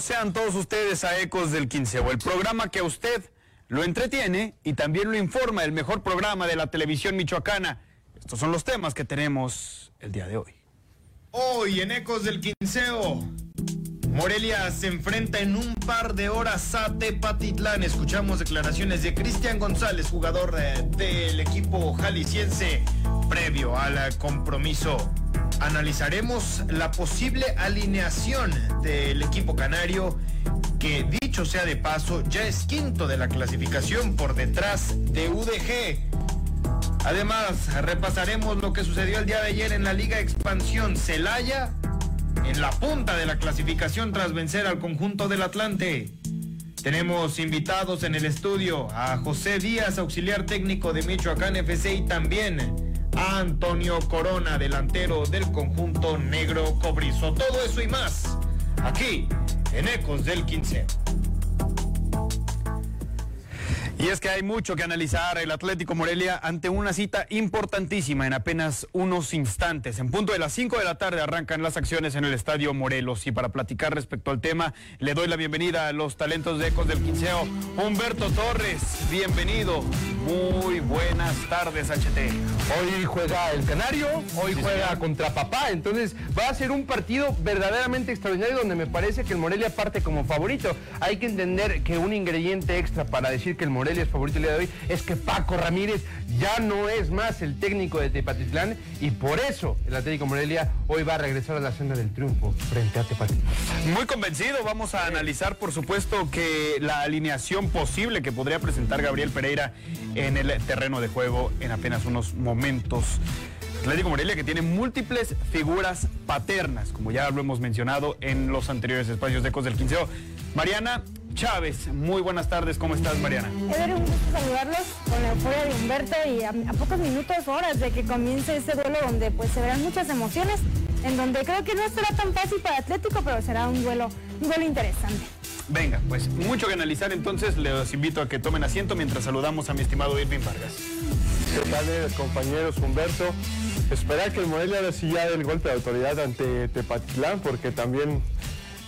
Sean todos ustedes a Ecos del Quinceo, el programa que a usted lo entretiene y también lo informa, el mejor programa de la televisión michoacana. Estos son los temas que tenemos el día de hoy. Hoy en Ecos del Quinceo, Morelia se enfrenta en un par de horas a Tepatitlán. Escuchamos declaraciones de Cristian González, jugador eh, del equipo jalisciense, previo al compromiso. Analizaremos la posible alineación del equipo canario, que dicho sea de paso, ya es quinto de la clasificación por detrás de UDG. Además, repasaremos lo que sucedió el día de ayer en la Liga Expansión Celaya, en la punta de la clasificación tras vencer al conjunto del Atlante. Tenemos invitados en el estudio a José Díaz, auxiliar técnico de Michoacán FC y también Antonio Corona, delantero del conjunto negro cobrizo. Todo eso y más aquí en Ecos del 15. Y es que hay mucho que analizar el Atlético Morelia ante una cita importantísima en apenas unos instantes. En punto de las 5 de la tarde arrancan las acciones en el Estadio Morelos. Y para platicar respecto al tema, le doy la bienvenida a los talentos de Ecos del Quinceo. Humberto Torres, bienvenido. Muy buenas tardes, HT. Hoy juega el Canario, hoy juega contra Papá, entonces va a ser un partido verdaderamente extraordinario donde me parece que el Morelia parte como favorito. Hay que entender que un ingrediente extra para decir que el Morelia es favorito el día de hoy es que Paco Ramírez ya no es más el técnico de Tepatitlán y por eso el Atlético Morelia hoy va a regresar a la senda del triunfo frente a Tepatitlán. Muy convencido, vamos a analizar por supuesto que la alineación posible que podría presentar Gabriel Pereira en el terreno de juego en apenas unos momentos. Atlético Morelia que tiene múltiples figuras paternas, como ya lo hemos mencionado en los anteriores espacios de Ecos del Quinceo. Mariana Chávez, muy buenas tardes, ¿cómo estás Mariana? Eder, un gusto saludarlos con la euforia de Humberto y a, a, pocos minutos, horas de que comience ese duelo donde pues se verán muchas emociones, en donde creo que no será tan fácil para Atlético, pero será un duelo, un duelo interesante. Venga, pues mucho que analizar entonces, les invito a que tomen asiento mientras saludamos a mi estimado Irving Vargas. ¿Qué tal, eh, compañeros? Humberto, esperar que el Morelia ahora sí ya dé el golpe de autoridad ante Tepatitlán, porque también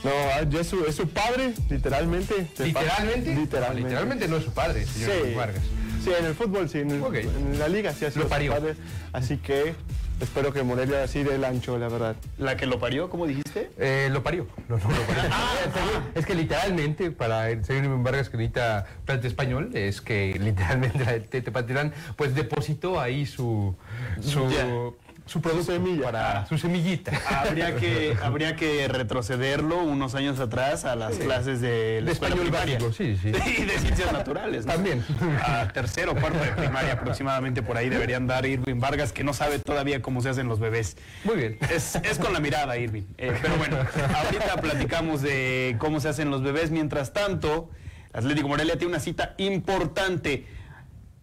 no, ya es su, es su padre, literalmente. ¿Literalmente? Literalmente. Literalmente no es su padre, señor Sí. Vargas. Sí, en el fútbol sí, en, el- en la liga sí ha sido Lo su parió. padre. Así que espero que Morelia así dé el ancho, la verdad. ¿La que lo parió, cómo dijiste? Eh, lo parió. No, no, lo parió. es que literalmente, para el señor Iván Vargas que necesita plante español, es que literalmente la de Tepatitlán pues depositó ahí su su. Su producto semilla. para su semillita. Habría que, habría que retrocederlo unos años atrás a las clases de la De escuela español primaria. básico, sí, sí. Y de ciencias naturales. ¿no? También. A tercero o cuarto de primaria aproximadamente por ahí deberían dar Irving Vargas, que no sabe todavía cómo se hacen los bebés. Muy bien. Es, es con la mirada, Irving. Eh, pero bueno, ahorita platicamos de cómo se hacen los bebés. Mientras tanto, Atlético Morelia tiene una cita importante.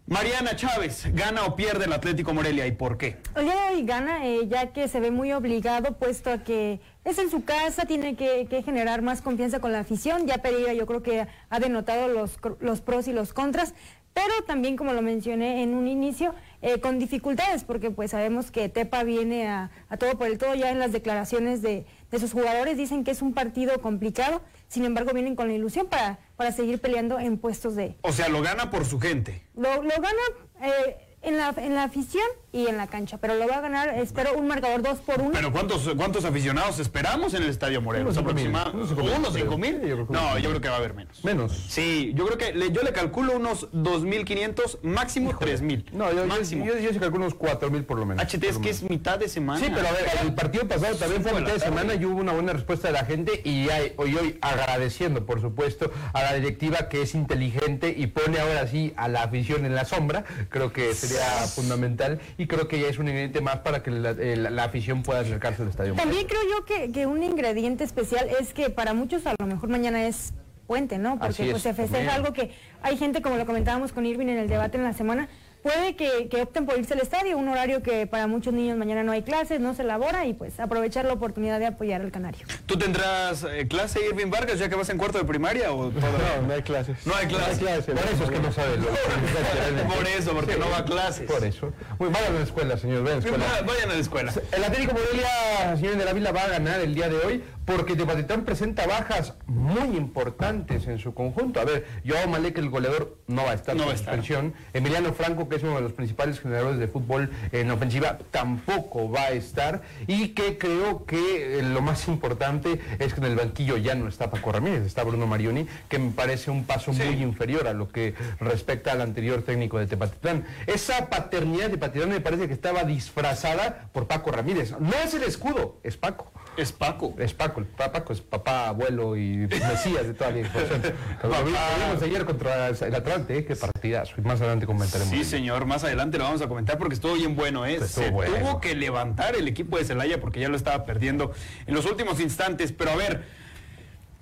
Mariana Chávez, ¿gana o pierde el Atlético Morelia y por qué? Hoy gana, eh, ya que se ve muy obligado, puesto a que es en su casa, tiene que, generar más confianza con la afición. Ya Pereira yo creo que ha denotado los, los pros y los contras, pero también, como lo mencioné en un inicio, eh, con dificultades, porque pues sabemos que Tepa viene a, a todo por el todo, ya en las declaraciones de, de sus jugadores dicen que es un partido complicado, sin embargo vienen con la ilusión para, para seguir peleando en puestos de... O sea, lo gana por su gente. Lo, lo gana eh, en, la, en la afición y en la cancha, pero lo va a ganar, espero, un marcador 2 por 1. Pero ¿cuántos, cuántos aficionados esperamos en el Estadio Morelos? Unos cinco mil, Aproximadamente. unos cinco mil, yo No, yo creo que va a haber menos. Menos. Sí, yo creo que le- yo le calculo unos 2.500, máximo 3.000. No, yo, yo, máximo. yo, yo sí calculo unos 4 mil por lo menos. HT es que es mitad de semana. Sí, pero a ver, el partido pasado también fue mitad de semana y hubo una buena respuesta de la gente y hay- hoy, hoy agradeciendo, por supuesto, a la directiva que es inteligente y pone ahora sí a la afición en la sombra, creo que sería fundamental y creo que ya es un ingrediente más para que la, eh, la- la afición pueda acercarse al estadio. También creo yo que, que un ingrediente especial es que para muchos a lo mejor mañana es puente, ¿no? Porque es, pues se festeja también. algo que hay gente, como lo comentábamos con Irving en el debate en la semana, puede que, que opten por irse al estadio, un horario que para muchos niños mañana no hay clases, no se elabora y pues aprovechar la oportunidad de apoyar al canario. ¿Tú tendrás eh, clase, Irving Vargas, ya que vas en cuarto de primaria o todo? No, no hay clases. No hay clases. clases. Por eso es que no sabe lo Por eso, porque no va a clases. Por eso. Muy vayan a la escuela, señor, vayan a la escuela. Va- Vayan a la escuela. El Atlético Morelia, señores de la Vila, va a ganar el día de hoy porque Tepatitlán presenta bajas muy importantes en su conjunto. A ver, Joao Malek, el goleador, no va a estar No estar. suspensión. Emiliano Franco, que es uno de los principales generadores de fútbol en ofensiva, tampoco va a estar. Y que creo que eh, lo más importante es que en el banquillo ya no está Paco Ramírez, está Bruno Marioni, que me parece un paso Sí. muy inferior a lo que respecta al anterior técnico de Tepatitlán. Esa paternidad de Tepatitlán me parece que estaba disfrazada por Paco Ramírez. No es el escudo, es Paco. Es Paco. Es Paco, el pa- Paco es papá, abuelo y mesías de toda la información. Vimos ayer contra el Atlante, ¿eh? qué partidazo. Y más adelante comentaremos. Sí, señor, más adelante lo vamos a comentar porque estuvo bien bueno, ¿eh? Se bueno. tuvo que levantar el equipo de Celaya porque ya lo estaba perdiendo en los últimos instantes. Pero a ver,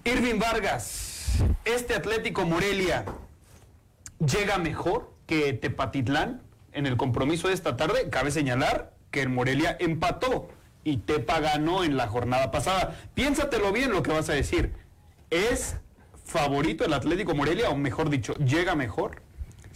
Irving Vargas, este Atlético Morelia llega mejor que Tepatitlán en el compromiso de esta tarde. Cabe señalar que el Morelia empató y Tepa ganó en la jornada pasada. Piénsatelo bien lo que vas a decir. ¿Es favorito el Atlético Morelia o mejor dicho, llega mejor?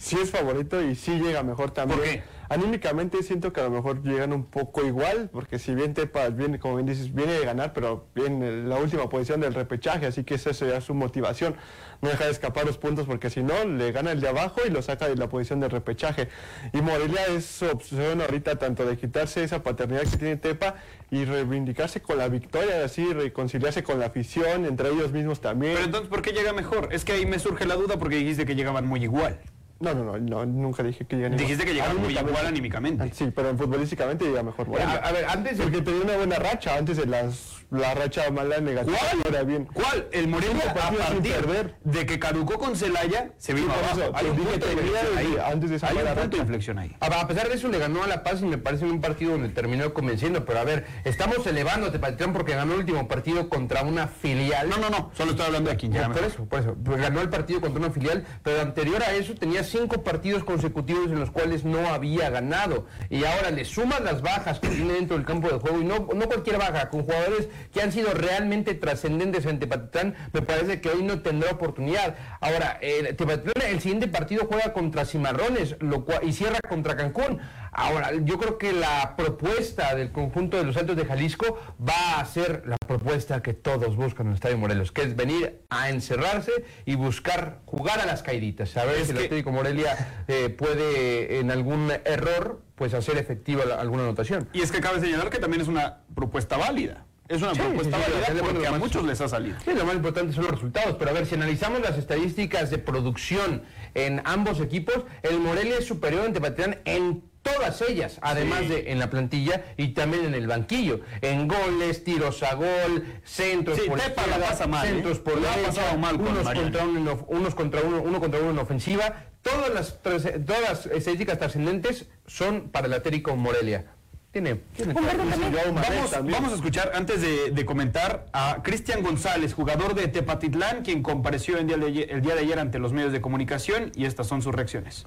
Sí es favorito y sí llega mejor también. ¿Por qué? Anímicamente siento que a lo mejor llegan un poco igual, porque si bien Tepa viene, como bien dices, viene de ganar, pero viene en la última posición del repechaje, así que esa sería su motivación. No dejar de escapar los puntos porque si no, le gana el de abajo y lo saca de la posición del repechaje. Y Morelia es su opción ahorita tanto de quitarse esa paternidad que tiene Tepa y reivindicarse con la victoria, así reconciliarse con la afición, entre ellos mismos también. Pero entonces, ¿por qué llega mejor? Es que ahí me surge la duda porque dijiste que llegaban muy igual. No, no, no, no, nunca dije que llegan Dijiste que llegaban muy igual anímicamente. Sí, pero futbolísticamente llega mejor. Morelia. A, a ver, antes Porque tenía una buena racha antes de las, la racha mala negativa. Ahora bien. ¿Cuál? El Morelia a partir perder. de que caducó con Celaya se vino abajo. eso, Hay un punto de ahí. antes de esa Hay un punto de inflexión ahí. A pesar de eso le ganó a La Paz y me parece un partido donde terminó convenciendo, pero a ver, estamos elevando a Tepatitlán porque ganó el último partido contra una filial. No, no, no, solo estoy hablando de llega por eso, por eso. Pues ganó el partido contra una filial, pero anterior a eso tenía cinco partidos consecutivos en los cuales no había ganado. Y ahora le suman las bajas que tiene dentro del campo de juego, y no, no cualquier baja, con jugadores que han sido realmente trascendentes en Tepatitlán, me parece que hoy no tendrá oportunidad. Ahora, el Tepatitlán, el siguiente partido juega contra Cimarrones lo cual, y cierra contra Cancún. Ahora, yo creo que la propuesta del conjunto de los Altos de Jalisco va a ser la propuesta que todos buscan en el Estadio Morelos, que es venir a encerrarse y buscar jugar a las caíditas. A ver Es si el Atlético Morelia eh, puede, en algún error, pues hacer efectiva la- alguna anotación. Y es que cabe señalar que también es una propuesta válida. Es una Sí, propuesta sí, válida porque bueno, a más- muchos les ha salido. Sí, lo más importante son los resultados, pero a ver, si analizamos las estadísticas de producción en ambos equipos, el Morelia es superior ante Tepatitlán en todas ellas, además Sí. de en la plantilla y también en el banquillo, en goles, tiros a gol, centros Sí, por Tepa la pasa mal, ¿eh? centros por La ha derecha, pasado mal con unos Mariano. contra uno, unos contra uno, uno contra uno en ofensiva, todas las todas las estadísticas trascendentes son para el Atlético Morelia. Tiene, Humberto, también- Vamos, también. vamos a escuchar, antes de, de comentar, a Cristian González, jugador de Tepatitlán, quien compareció el día, de ayer, el día de ayer ante los medios de comunicación y estas son sus reacciones.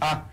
Ah,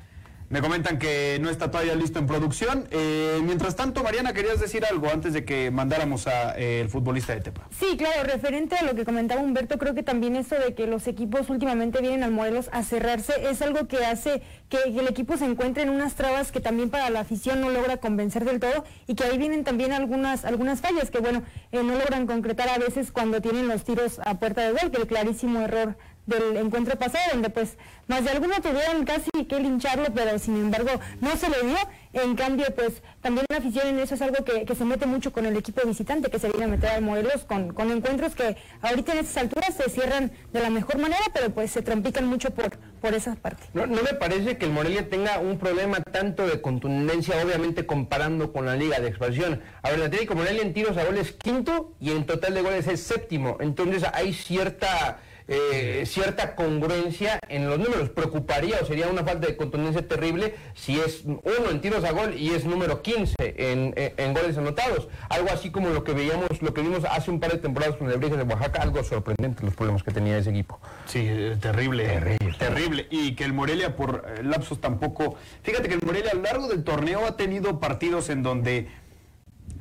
me comentan que no está todavía listo en producción. Eh, mientras tanto, Mariana, querías decir algo antes de que mandáramos al futbolista de Tepa. Sí, claro, referente a lo que comentaba Humberto, creo que también eso de que los equipos últimamente vienen al Morelos a cerrarse es algo que hace que, que el equipo se encuentre en unas trabas que también para la afición no logra convencer del todo y que ahí vienen también algunas algunas fallas que bueno, eh, no logran concretar a veces cuando tienen los tiros a puerta de gol, que el clarísimo error del encuentro pasado, donde pues más de alguno tuvieron casi que lincharlo, pero sin embargo no se le dio. En cambio, pues también la afición en eso es algo que, que se mete mucho con el equipo visitante, que se viene a meter al Morelos con, con encuentros que ahorita en estas alturas se cierran de la mejor manera, pero pues se trompican mucho por, por esa parte. No, no me parece que el Morelia tenga un problema tanto de contundencia, obviamente comparando con la Liga de Expansión. A ver, el Atlético Morelia en tiros a goles quinto y en total de goles es séptimo. Entonces hay cierta eh, cierta congruencia en los números. Preocuparía o sería una falta de contundencia terrible si es uno en tiros a gol y es número 15 en, en, goles anotados. Algo así como lo que veíamos, lo que vimos hace un par de temporadas con el Brige de Oaxaca, algo sorprendente los problemas que tenía ese equipo. Sí, eh, terrible, terrible, terrible. Y que el Morelia por eh, lapsos tampoco. Fíjate que el Morelia a lo largo del torneo ha tenido partidos en donde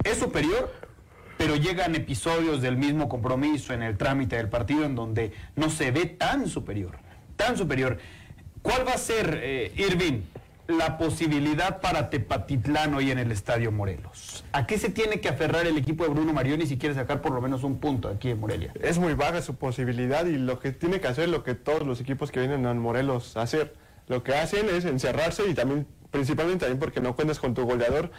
es superior, pero llegan episodios del mismo compromiso en el trámite del partido en donde no se ve tan superior, tan superior. ¿Cuál va a ser, eh, Irving, la posibilidad para Tepatitlán hoy en el Estadio Morelos? ¿A qué se tiene que aferrar el equipo de Bruno Marioni si quiere sacar por lo menos un punto aquí en Morelia? Es muy baja su posibilidad y lo que tiene que hacer lo que todos los equipos que vienen a Morelos hacer. Lo que hacen es encerrarse y también, principalmente también porque no cuentas con tu goleador,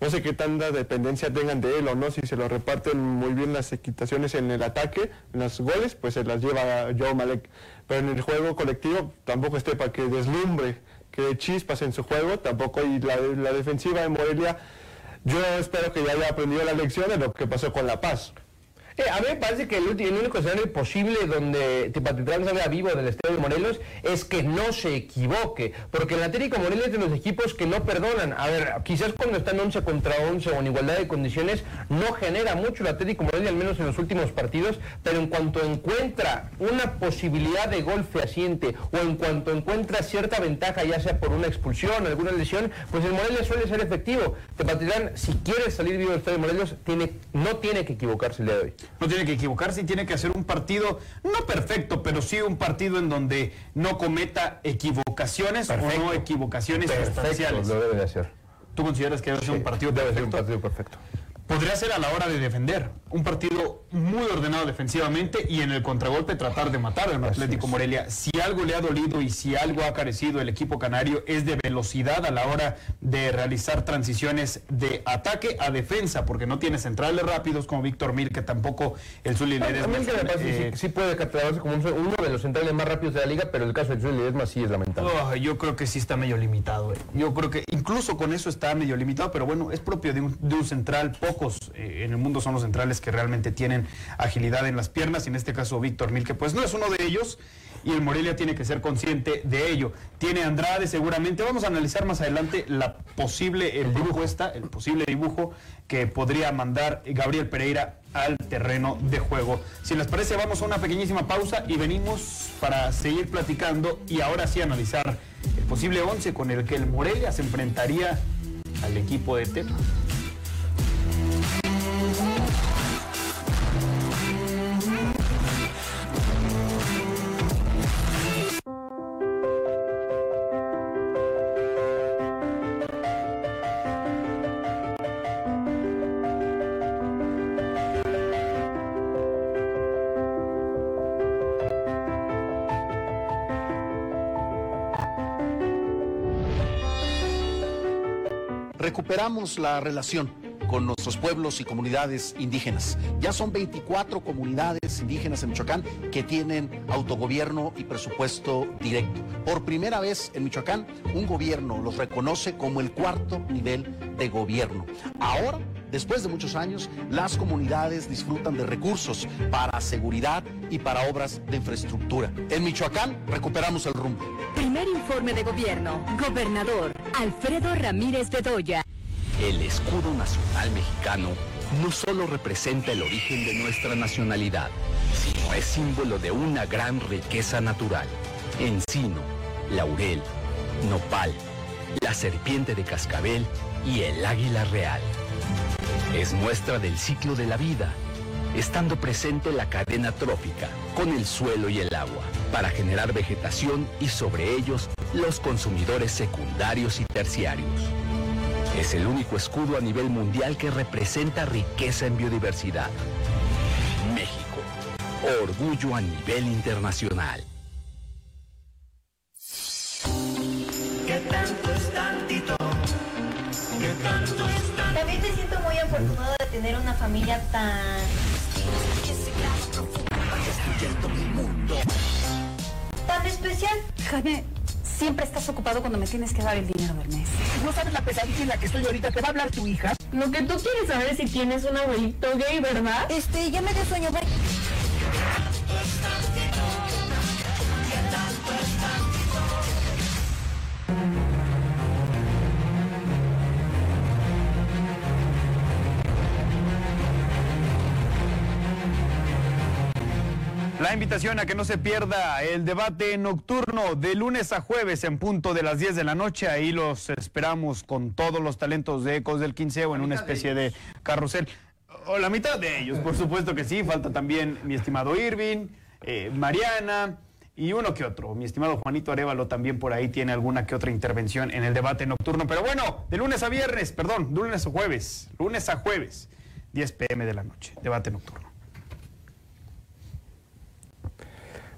no sé qué tanta dependencia tengan de él o no, si se lo reparten muy bien las equitaciones en el ataque, en los goles, pues se las lleva Joe Malek. Pero en el juego colectivo tampoco esté para que deslumbre, que chispas en su juego, tampoco. Y la, la defensiva de Morelia, yo espero que ya haya aprendido la lección de lo que pasó con La Paz. Eh, a mí me parece que el, único escenario posible donde Tepatitlán salga vivo del Estadio de Morelos es que no se equivoque, porque el Atlético Morelos es de los equipos que no perdonan. A ver, quizás cuando están 11 contra 11 o en igualdad de condiciones no genera mucho el Atlético Morelos, al menos en los últimos partidos, pero en cuanto encuentra una posibilidad de gol fehaciente o en cuanto encuentra cierta ventaja, ya sea por una expulsión, o alguna lesión, pues el Morelos suele ser efectivo. Tepatitlán, si quiere salir vivo del Estadio de Morelos, tiene, no tiene que equivocarse el día de hoy no tiene que equivocarse y tiene que hacer un partido, no perfecto, pero sí un partido en donde no cometa equivocaciones o no equivocaciones sustanciales. Lo debe de hacer. ¿Tú consideras que debe ser un partido debe Ser un partido perfecto podría ser a la hora de defender. Un partido muy ordenado defensivamente y en el contragolpe tratar de matar al Atlético Morelia. Si algo le ha dolido y si algo ha carecido el equipo canario es de velocidad a la hora de realizar transiciones de ataque a defensa, porque no tiene centrales rápidos como Víctor Mir, que tampoco el Zuli Ledesma. Eh, sí, puede catalogarse como uno de los centrales más rápidos de la liga, pero el caso de Zuli Ledesma sí es lamentable. Oh, yo creo que sí está medio limitado. Eh. Yo creo que incluso con eso está medio limitado, pero bueno, es propio de un, de un central poco eh, en el mundo son los centrales que realmente tienen agilidad en las piernas, y en este caso Víctor Mil, que pues no es uno de ellos, y el Morelia tiene que ser consciente de ello. Tiene Andrade seguramente, vamos a analizar más adelante la posible el dibujo esta, el posible dibujo que podría mandar Gabriel Pereira al terreno de juego. Si les parece, vamos a una pequeñísima pausa y venimos para seguir platicando y ahora sí analizar el posible 11 con el que el Morelia se enfrentaría al equipo de Tepa. Recuperamos la relación con nuestros pueblos y comunidades indígenas. Ya son 24 comunidades indígenas en Michoacán que tienen autogobierno y presupuesto directo. Por primera vez en Michoacán, un gobierno los reconoce como el cuarto nivel de gobierno. Ahora, después de muchos años, las comunidades disfrutan de recursos para seguridad y para obras de infraestructura. En Michoacán, recuperamos el rumbo. Primer informe de gobierno. Gobernador Alfredo Ramírez Bedoya. El escudo nacional mexicano no solo representa el origen de nuestra nacionalidad, sino es símbolo de una gran riqueza natural. Encino, laurel, nopal, la serpiente de cascabel y el águila real. Es muestra del ciclo de la vida, estando presente la cadena trófica con el suelo y el agua para generar vegetación y sobre ellos los consumidores secundarios y terciarios. Es el único escudo a nivel mundial que representa riqueza en biodiversidad. México, orgullo a nivel internacional. ¿Qué tanto es tantito? ¿Qué tanto es tantito? También te siento muy afortunado de tener una familia tan... Tan especial. Jaime, Siempre estás ocupado cuando me tienes que dar el dinero del mes. ¿No sabes la pesadilla en la que estoy ahorita? ¿Te va a hablar tu hija? Lo que tú quieres saber es si tienes un abuelito gay, ¿verdad? Este, ya me dio sueño, bye. La invitación a que no se pierda el debate nocturno de lunes a jueves en punto de las 10 de la noche. Ahí los esperamos con todos los talentos de Ecos del Quinceo en una especie de carrusel. O la mitad de ellos, por supuesto que sí. Falta también mi estimado Irving, eh, Mariana y uno que otro. Mi estimado Juanito Arevalo también por ahí tiene alguna que otra intervención en el debate nocturno. Pero bueno, de lunes a viernes, perdón, de lunes a jueves, lunes a jueves, 10 pm de la noche, debate nocturno.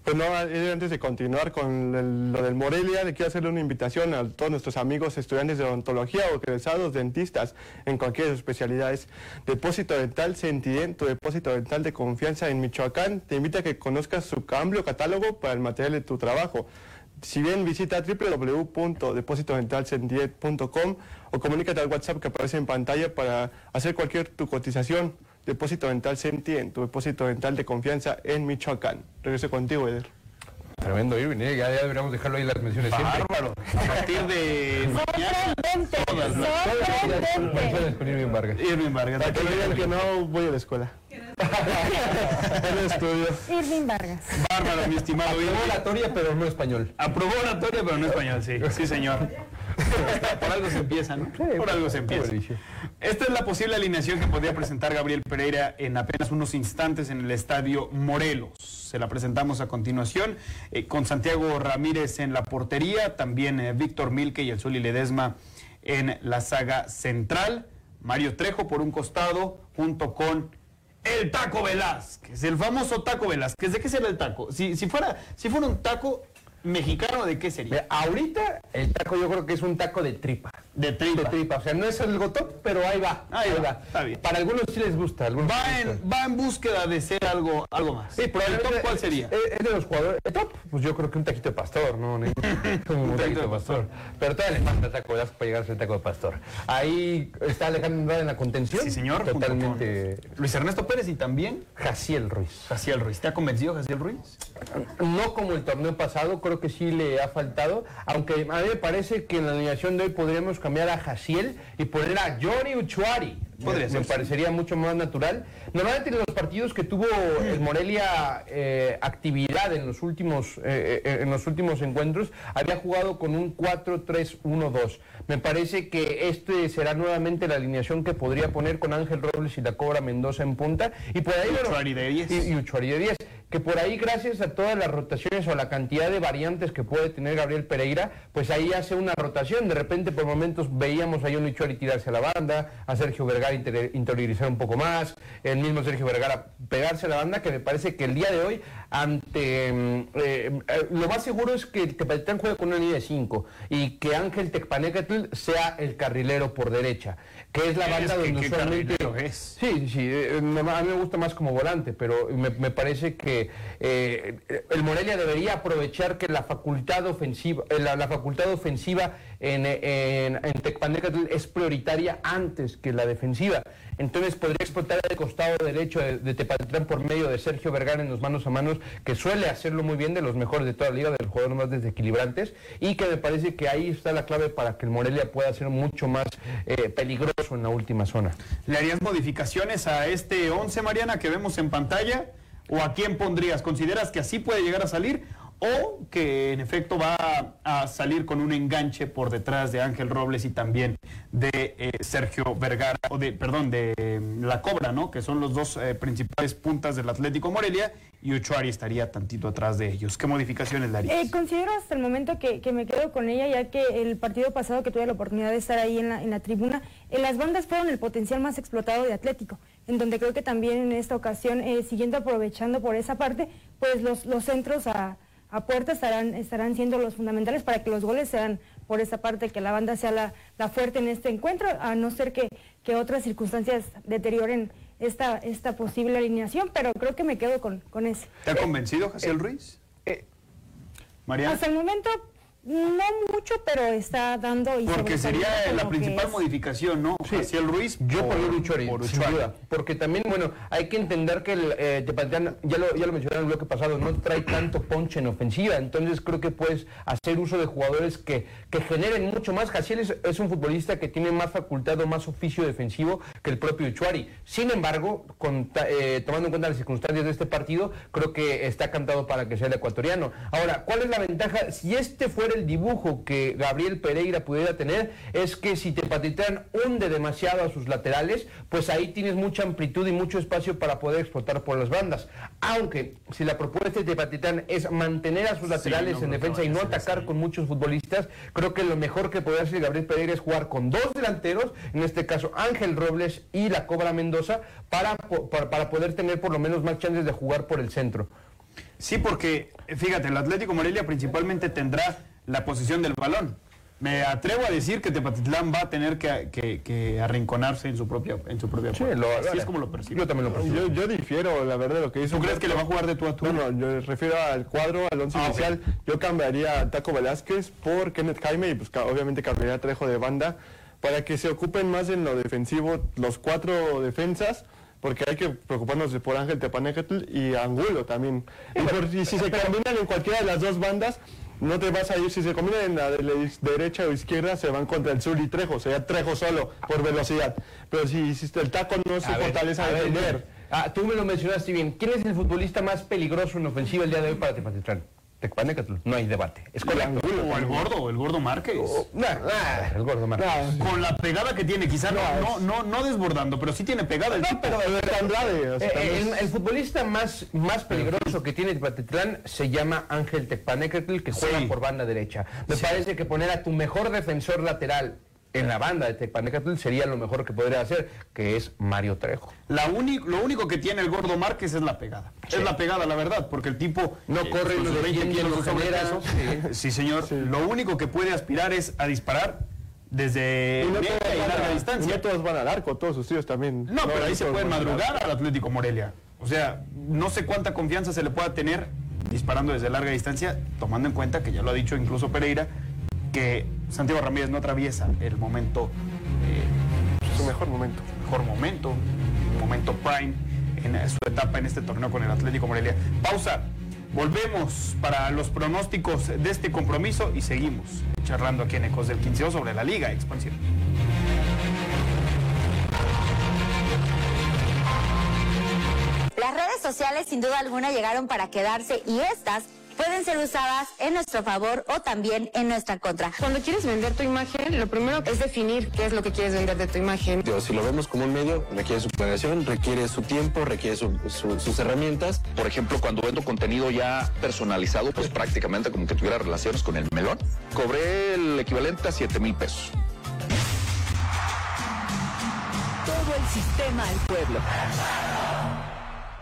Pues no, eh, antes de continuar con lo del Morelia, le quiero hacerle una invitación a todos nuestros amigos estudiantes de odontología o egresados dentistas en cualquiera de sus especialidades. Depósito Dental Sentident, tu depósito dental de confianza en Michoacán, te invita a que conozcas su amplio catálogo para el material de tu trabajo. Si bien visita www.depositodentalsentident.com o comunícate al WhatsApp que aparece en pantalla para hacer cualquier tu cotización. Depósito Dental Sentient, tu depósito dental de confianza en Michoacán. Regreso contigo, Eder. Tremendo Irving, ¿eh? ya, ya deberíamos dejarlo ahí en las menciones siempre. Bárbaro. A partir de Sorprendente, sorprendente. Menciones con Irving Vargas. Irving Vargas. Para que vean que no voy a la escuela. En estudio. Irving Vargas. Bárbaro, mi estimado Aprobó Irving. oratoria, pero no español. Aprobó oratoria, pero no español, sí. Sí, señor. Por algo se empieza, ¿no? Por algo se empieza. Esta es la posible alineación que podría presentar Gabriel Pereira en apenas unos instantes en el estadio Morelos. Se la presentamos a continuación eh, con Santiago Ramírez en la portería, también eh, Víctor Milke y el Zuli Ledesma en la saga central, Mario Trejo por un costado, junto con el Taco Velázquez, el famoso Taco Velázquez. ¿De qué será el taco? Si, si, fuera, si fuera un taco mexicano, ¿de qué sería? Mira, ahorita el taco yo creo que es un taco de tripa. De tripa. De tripa. O sea, no es el gotop, pero ahí va. Ahí va, está bien. Para algunos sí les gusta. Algunos Va en, va en búsqueda de ser algo, algo más. Sí, ¿El probablemente- top cuál sería? Es, de los jugadores. ¿El top? Pues yo creo que un taquito de pastor, ¿no? un taquito de pastor. Pero todavía le falta taco Velázquez para llegar a ser taco de pastor. Ahí está Alejandro Andrade en la contención. Sí, señor. Totalmente. Luis Ernesto Pérez y también Jaciel Ruiz. Jaciel Ruiz. ¿Te ha convencido Jaciel Ruiz? No como el torneo pasado, creo que sí le ha faltado, aunque a mí me parece que en la alineación de hoy podríamos cambiar a Jaciel y poner a Johnny Uchuari. Podría me, parecería mucho más natural. Normalmente en los partidos que tuvo el Morelia eh, actividad en los últimos eh, eh, en los últimos encuentros había jugado con un 4-3-1-2. Me parece que este será nuevamente la alineación que podría poner con Ángel Robles y la Cobra Mendoza en punta y por ahí Uchuari de 10. y- y Uchuari de 10. Que por ahí, gracias a todas las rotaciones o la cantidad de variantes que puede tener Gabriel Pereira, pues ahí hace una rotación. De repente, por momentos, veíamos a Johnny Uchuari tirarse a la banda, a Sergio Vergara inter- interiorizar un poco más, el mismo Sergio Vergara pegarse a la banda, que me parece que el día de hoy, ante mm, eh, eh, lo más seguro es que el Tepatitlán juegue con una línea de 5 y que Ángel Tecpanecatl sea el carrilero por derecha, que es la banda que donde qué usualmente... es. Sí, sí, eh, me- a mí me gusta más como volante, pero me, me parece que eh, el Morelia debería aprovechar que la facultad ofensiva, eh, la, la facultad ofensiva en, en, en es prioritaria antes que la defensiva. Entonces podría explotar el costado derecho de, de por medio de Sergio Vergara en los manos a manos, que suele hacerlo muy bien, de los mejores de toda la liga, de los jugadores más desequilibrantes, y que me parece que ahí está la clave para que el Morelia pueda ser mucho más eh, peligroso en la última zona. ¿Le harías modificaciones a este 11, Mariana, que vemos en pantalla? ¿O a quién pondrías? ¿Consideras que así puede llegar a salir? ¿O que en efecto va a salir con un enganche por detrás de Ángel Robles y también de eh, Sergio Vergara, o de, perdón, de eh, La Cobra, ¿no? Que son los dos eh, principales puntas del Atlético Morelia y Ochoari estaría tantito atrás de ellos. ¿Qué modificaciones le harías? Eh, considero hasta el momento que, me quedo con ella, ya que el partido pasado que tuve la oportunidad de estar ahí en la, en la tribuna, en las bandas fueron el potencial más explotado de Atlético, en donde creo que también en esta ocasión, siguiendo aprovechando por esa parte, pues los, los centros a, a puerta estarán, estarán siendo los fundamentales para que los goles sean por esa parte, que la banda sea la, la fuerte en este encuentro, a no ser que, que otras circunstancias deterioren esta, esta posible alineación, pero creo que me quedo con, con ese. ¿Te ha convencido, Jaciel Ruiz? Mariana. Hasta el momento no mucho, pero está dando y Porque sería la principal es. modificación, ¿no? Hacia el Ruiz. Yo por- por por sin Uchuari. duda. Porque también, bueno, hay que entender que el eh, Tepatitlán, ya lo, ya lo mencioné en el bloque pasado, no trae tanto ponche en ofensiva. Entonces creo que puedes hacer uso de jugadores que, que generen mucho más. Jaciel es, es un futbolista que tiene más facultad o más oficio defensivo que el propio Uchuari. Sin embargo, con eh, tomando en cuenta las circunstancias de este partido, creo que está cantado para que sea el ecuatoriano. Ahora, ¿cuál es la ventaja? Si este fuera el dibujo que Gabriel Pereira pudiera tener, es que si Tepatitlán hunde demasiado a sus laterales, pues ahí tienes mucha amplitud y mucho espacio para poder explotar por las bandas. Aunque si la propuesta de Tepatitlán es mantener a sus laterales no en defensa y no atacar con muchos futbolistas, creo que lo mejor que podría hacer Gabriel Pereira es jugar con dos delanteros, en este caso Ángel Robles y la Cobra Mendoza, para, para, para poder tener por lo menos más chances de jugar por el centro. Sí, porque fíjate, el Atlético Morelia principalmente tendrá la posición del balón. Me atrevo a decir que Tepatitlán va a tener que, que- que arrinconarse en su propia en su propia puerta. lo- Así es como lo percibo. Yo también lo percibo. Yo, yo difiero, la verdad, de lo que dice. ¿Tú crees que le va a jugar de tú a tú? No, no, yo me refiero al cuadro, al once Ah, inicial. Yo cambiaría a Taco Velázquez por Kenneth Jaime y pues obviamente cambiaría a Trejo de banda para que se ocupen más en lo defensivo los cuatro defensas. Porque hay que preocuparnos de por Ángel Tepanecatl y Angulo también. Y, por- y si se combinan en cualquiera de las dos bandas, no te vas a ir. Si se combinan en la de la derecha o izquierda, se van contra el sur y Trejo. Sería Trejo solo por velocidad. Pero si, si el taco no se A ver, fortalece a defender. Ah, tú me lo mencionaste bien. ¿Quién es el futbolista más peligroso en ofensiva el día de hoy para Tepatitlán? Tecpanecatl. No hay debate. Es correcto. O el gordo, el gordo Márquez. Nah, nah, el gordo Márquez. Con la pegada que tiene, quizás no, no, no, no desbordando, pero sí tiene pegada el No, tipo. pero Andrade, o sea, eh, el, es- el futbolista más, más peligroso que tiene Tepatitlán se llama Ángel Tecpanecatl, que juega Sí. por banda derecha. Me parece que poner a tu mejor defensor lateral en la banda de Tecpanecatl sería lo mejor que podría hacer, que es Mario Trejo. La lo único que tiene el gordo Márquez es la pegada. Es la pegada, la verdad, porque el tipo No corre, con no sus 20 defiende, kilos no de. Sí, señor. Lo único que puede aspirar es a disparar desde Y no, media todos y van larga a, y distancia. no todos van al arco, todos sus tíos también. No, pero ahí se todos puede van al madrugar al Atlético Morelia. O sea, no sé cuánta confianza se le pueda tener disparando desde larga distancia, tomando en cuenta que ya lo ha dicho incluso Pereira, que Santiago Ramírez no atraviesa el momento, eh, Su mejor momento. mejor momento, un momento prime en su etapa en este torneo con el Atlético Morelia. Pausa. Volvemos para los pronósticos de este compromiso y seguimos charlando aquí en Ecos del Quinceo sobre la Liga Expansión. Las redes sociales sin duda alguna llegaron para quedarse y estas pueden ser usadas en nuestro favor o también en nuestra contra. Cuando quieres vender tu imagen, lo primero es definir qué es lo que quieres vender de tu imagen. Digo, si lo vemos como un medio, requiere su planeación, requiere su tiempo, requiere su- su- sus herramientas. Por ejemplo, cuando vendo contenido ya personalizado, pues prácticamente como que tuviera relaciones con el melón, cobré el equivalente a 7 mil pesos. Todo el sistema al pueblo.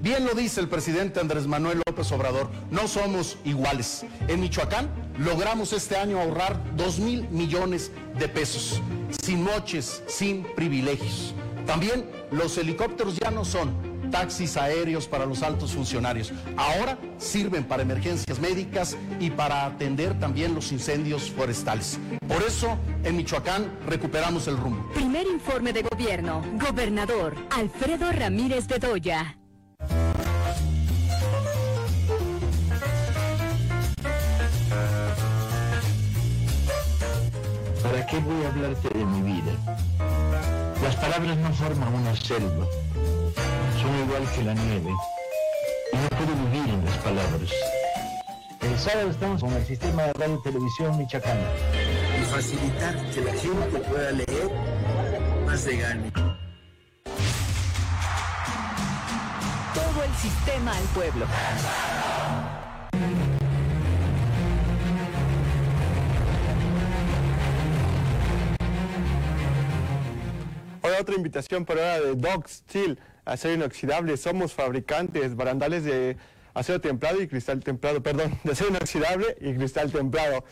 Bien lo dice el presidente Andrés Manuel López Obrador, no somos iguales. En Michoacán logramos este año ahorrar 2 mil millones de pesos, sin moches, sin privilegios. También los helicópteros ya no son taxis aéreos para los altos funcionarios. Ahora sirven para emergencias médicas y para atender también los incendios forestales. Por eso, en Michoacán recuperamos el rumbo. Primer informe de gobierno. Gobernador Alfredo Ramírez Bedoya. ¿Para qué voy a hablarte de mi vida? Las palabras no forman una selva, son igual que la nieve, y no puedo vivir en las palabras. El sábado estamos con el sistema de radio y televisión michoacana. y facilitar que la gente pueda leer más de gane. Todo el sistema al pueblo. Otra invitación para ahora de Dog Steel, acero inoxidable. Somos fabricantes, barandales de acero templado y cristal templado, perdón, de acero inoxidable y cristal templado.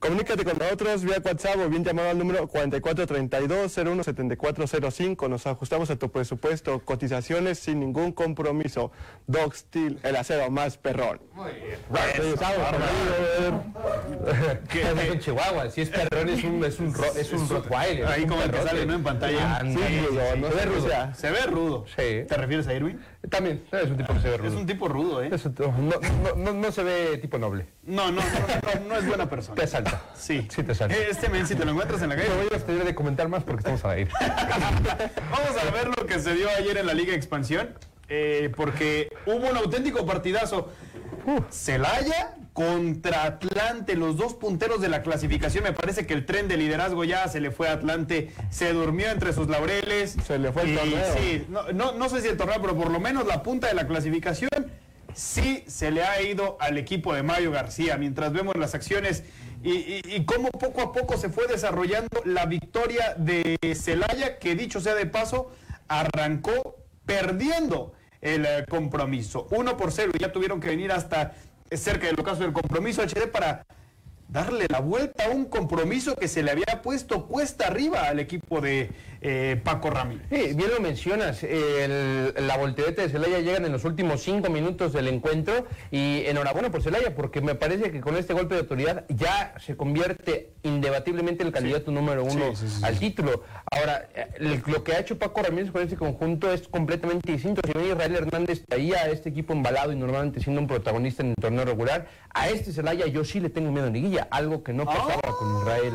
Comunícate con nosotros vía WhatsApp o bien llamado al número 4432-017405. Nos ajustamos a tu presupuesto. Cotizaciones sin ningún compromiso. Dog Steel, el acero más perrón. Muy bien. ¿Qué es en Chihuahua? Si es perrón, es un, es un, ro- es un Rottweiler. Ahí es un como el que sale, ¿no? En pantalla. Ande, Sí, rudo, ¿no? se ve rudo. Se ve rudo. Sí. ¿Te refieres a Irwin? También, es un tipo que se ve rudo. Es un tipo rudo, ¿eh? Es un tipo- no, no, no, no se ve tipo noble. No, no, no, es buena persona. Te salta. Sí. Sí te salta. Este men, si te lo encuentras en la calle. No voy a tener de comentar más porque estamos al aire. Vamos a ver lo que se dio ayer en la Liga Expansión, eh, porque hubo un auténtico partidazo. Celaya contra Atlante, los dos punteros de la clasificación. Me parece que el tren de liderazgo ya se le fue a Atlante, se durmió entre sus laureles. Se le fue el Y torneo. Sí, no, no, no sé si el torneo, pero por lo menos la punta de la clasificación sí se le ha ido al equipo de Mario García. Mientras vemos las acciones y, y- y cómo poco a poco se fue desarrollando la victoria de Celaya, que dicho sea de paso, arrancó perdiendo el eh, compromiso. Uno por cero y ya tuvieron que venir hasta cerca del ocaso del compromiso HD para darle la vuelta a un compromiso que se le había puesto cuesta arriba al equipo de eh, Paco Ramírez. Sí, bien lo mencionas, el- la voltereta de Celaya llegan en los últimos cinco minutos del encuentro y enhorabuena por Celaya porque me parece que con este golpe de autoridad ya se convierte indebatiblemente el candidato número uno Sí, sí, sí, al título. Ahora, el- lo que ha hecho Paco Ramírez con este conjunto es completamente distinto. Si bien Israel Hernández traía a este equipo embalado y normalmente siendo un protagonista en el torneo regular, a este Celaya yo sí le tengo miedo en liguilla, algo que no pasaba con Israel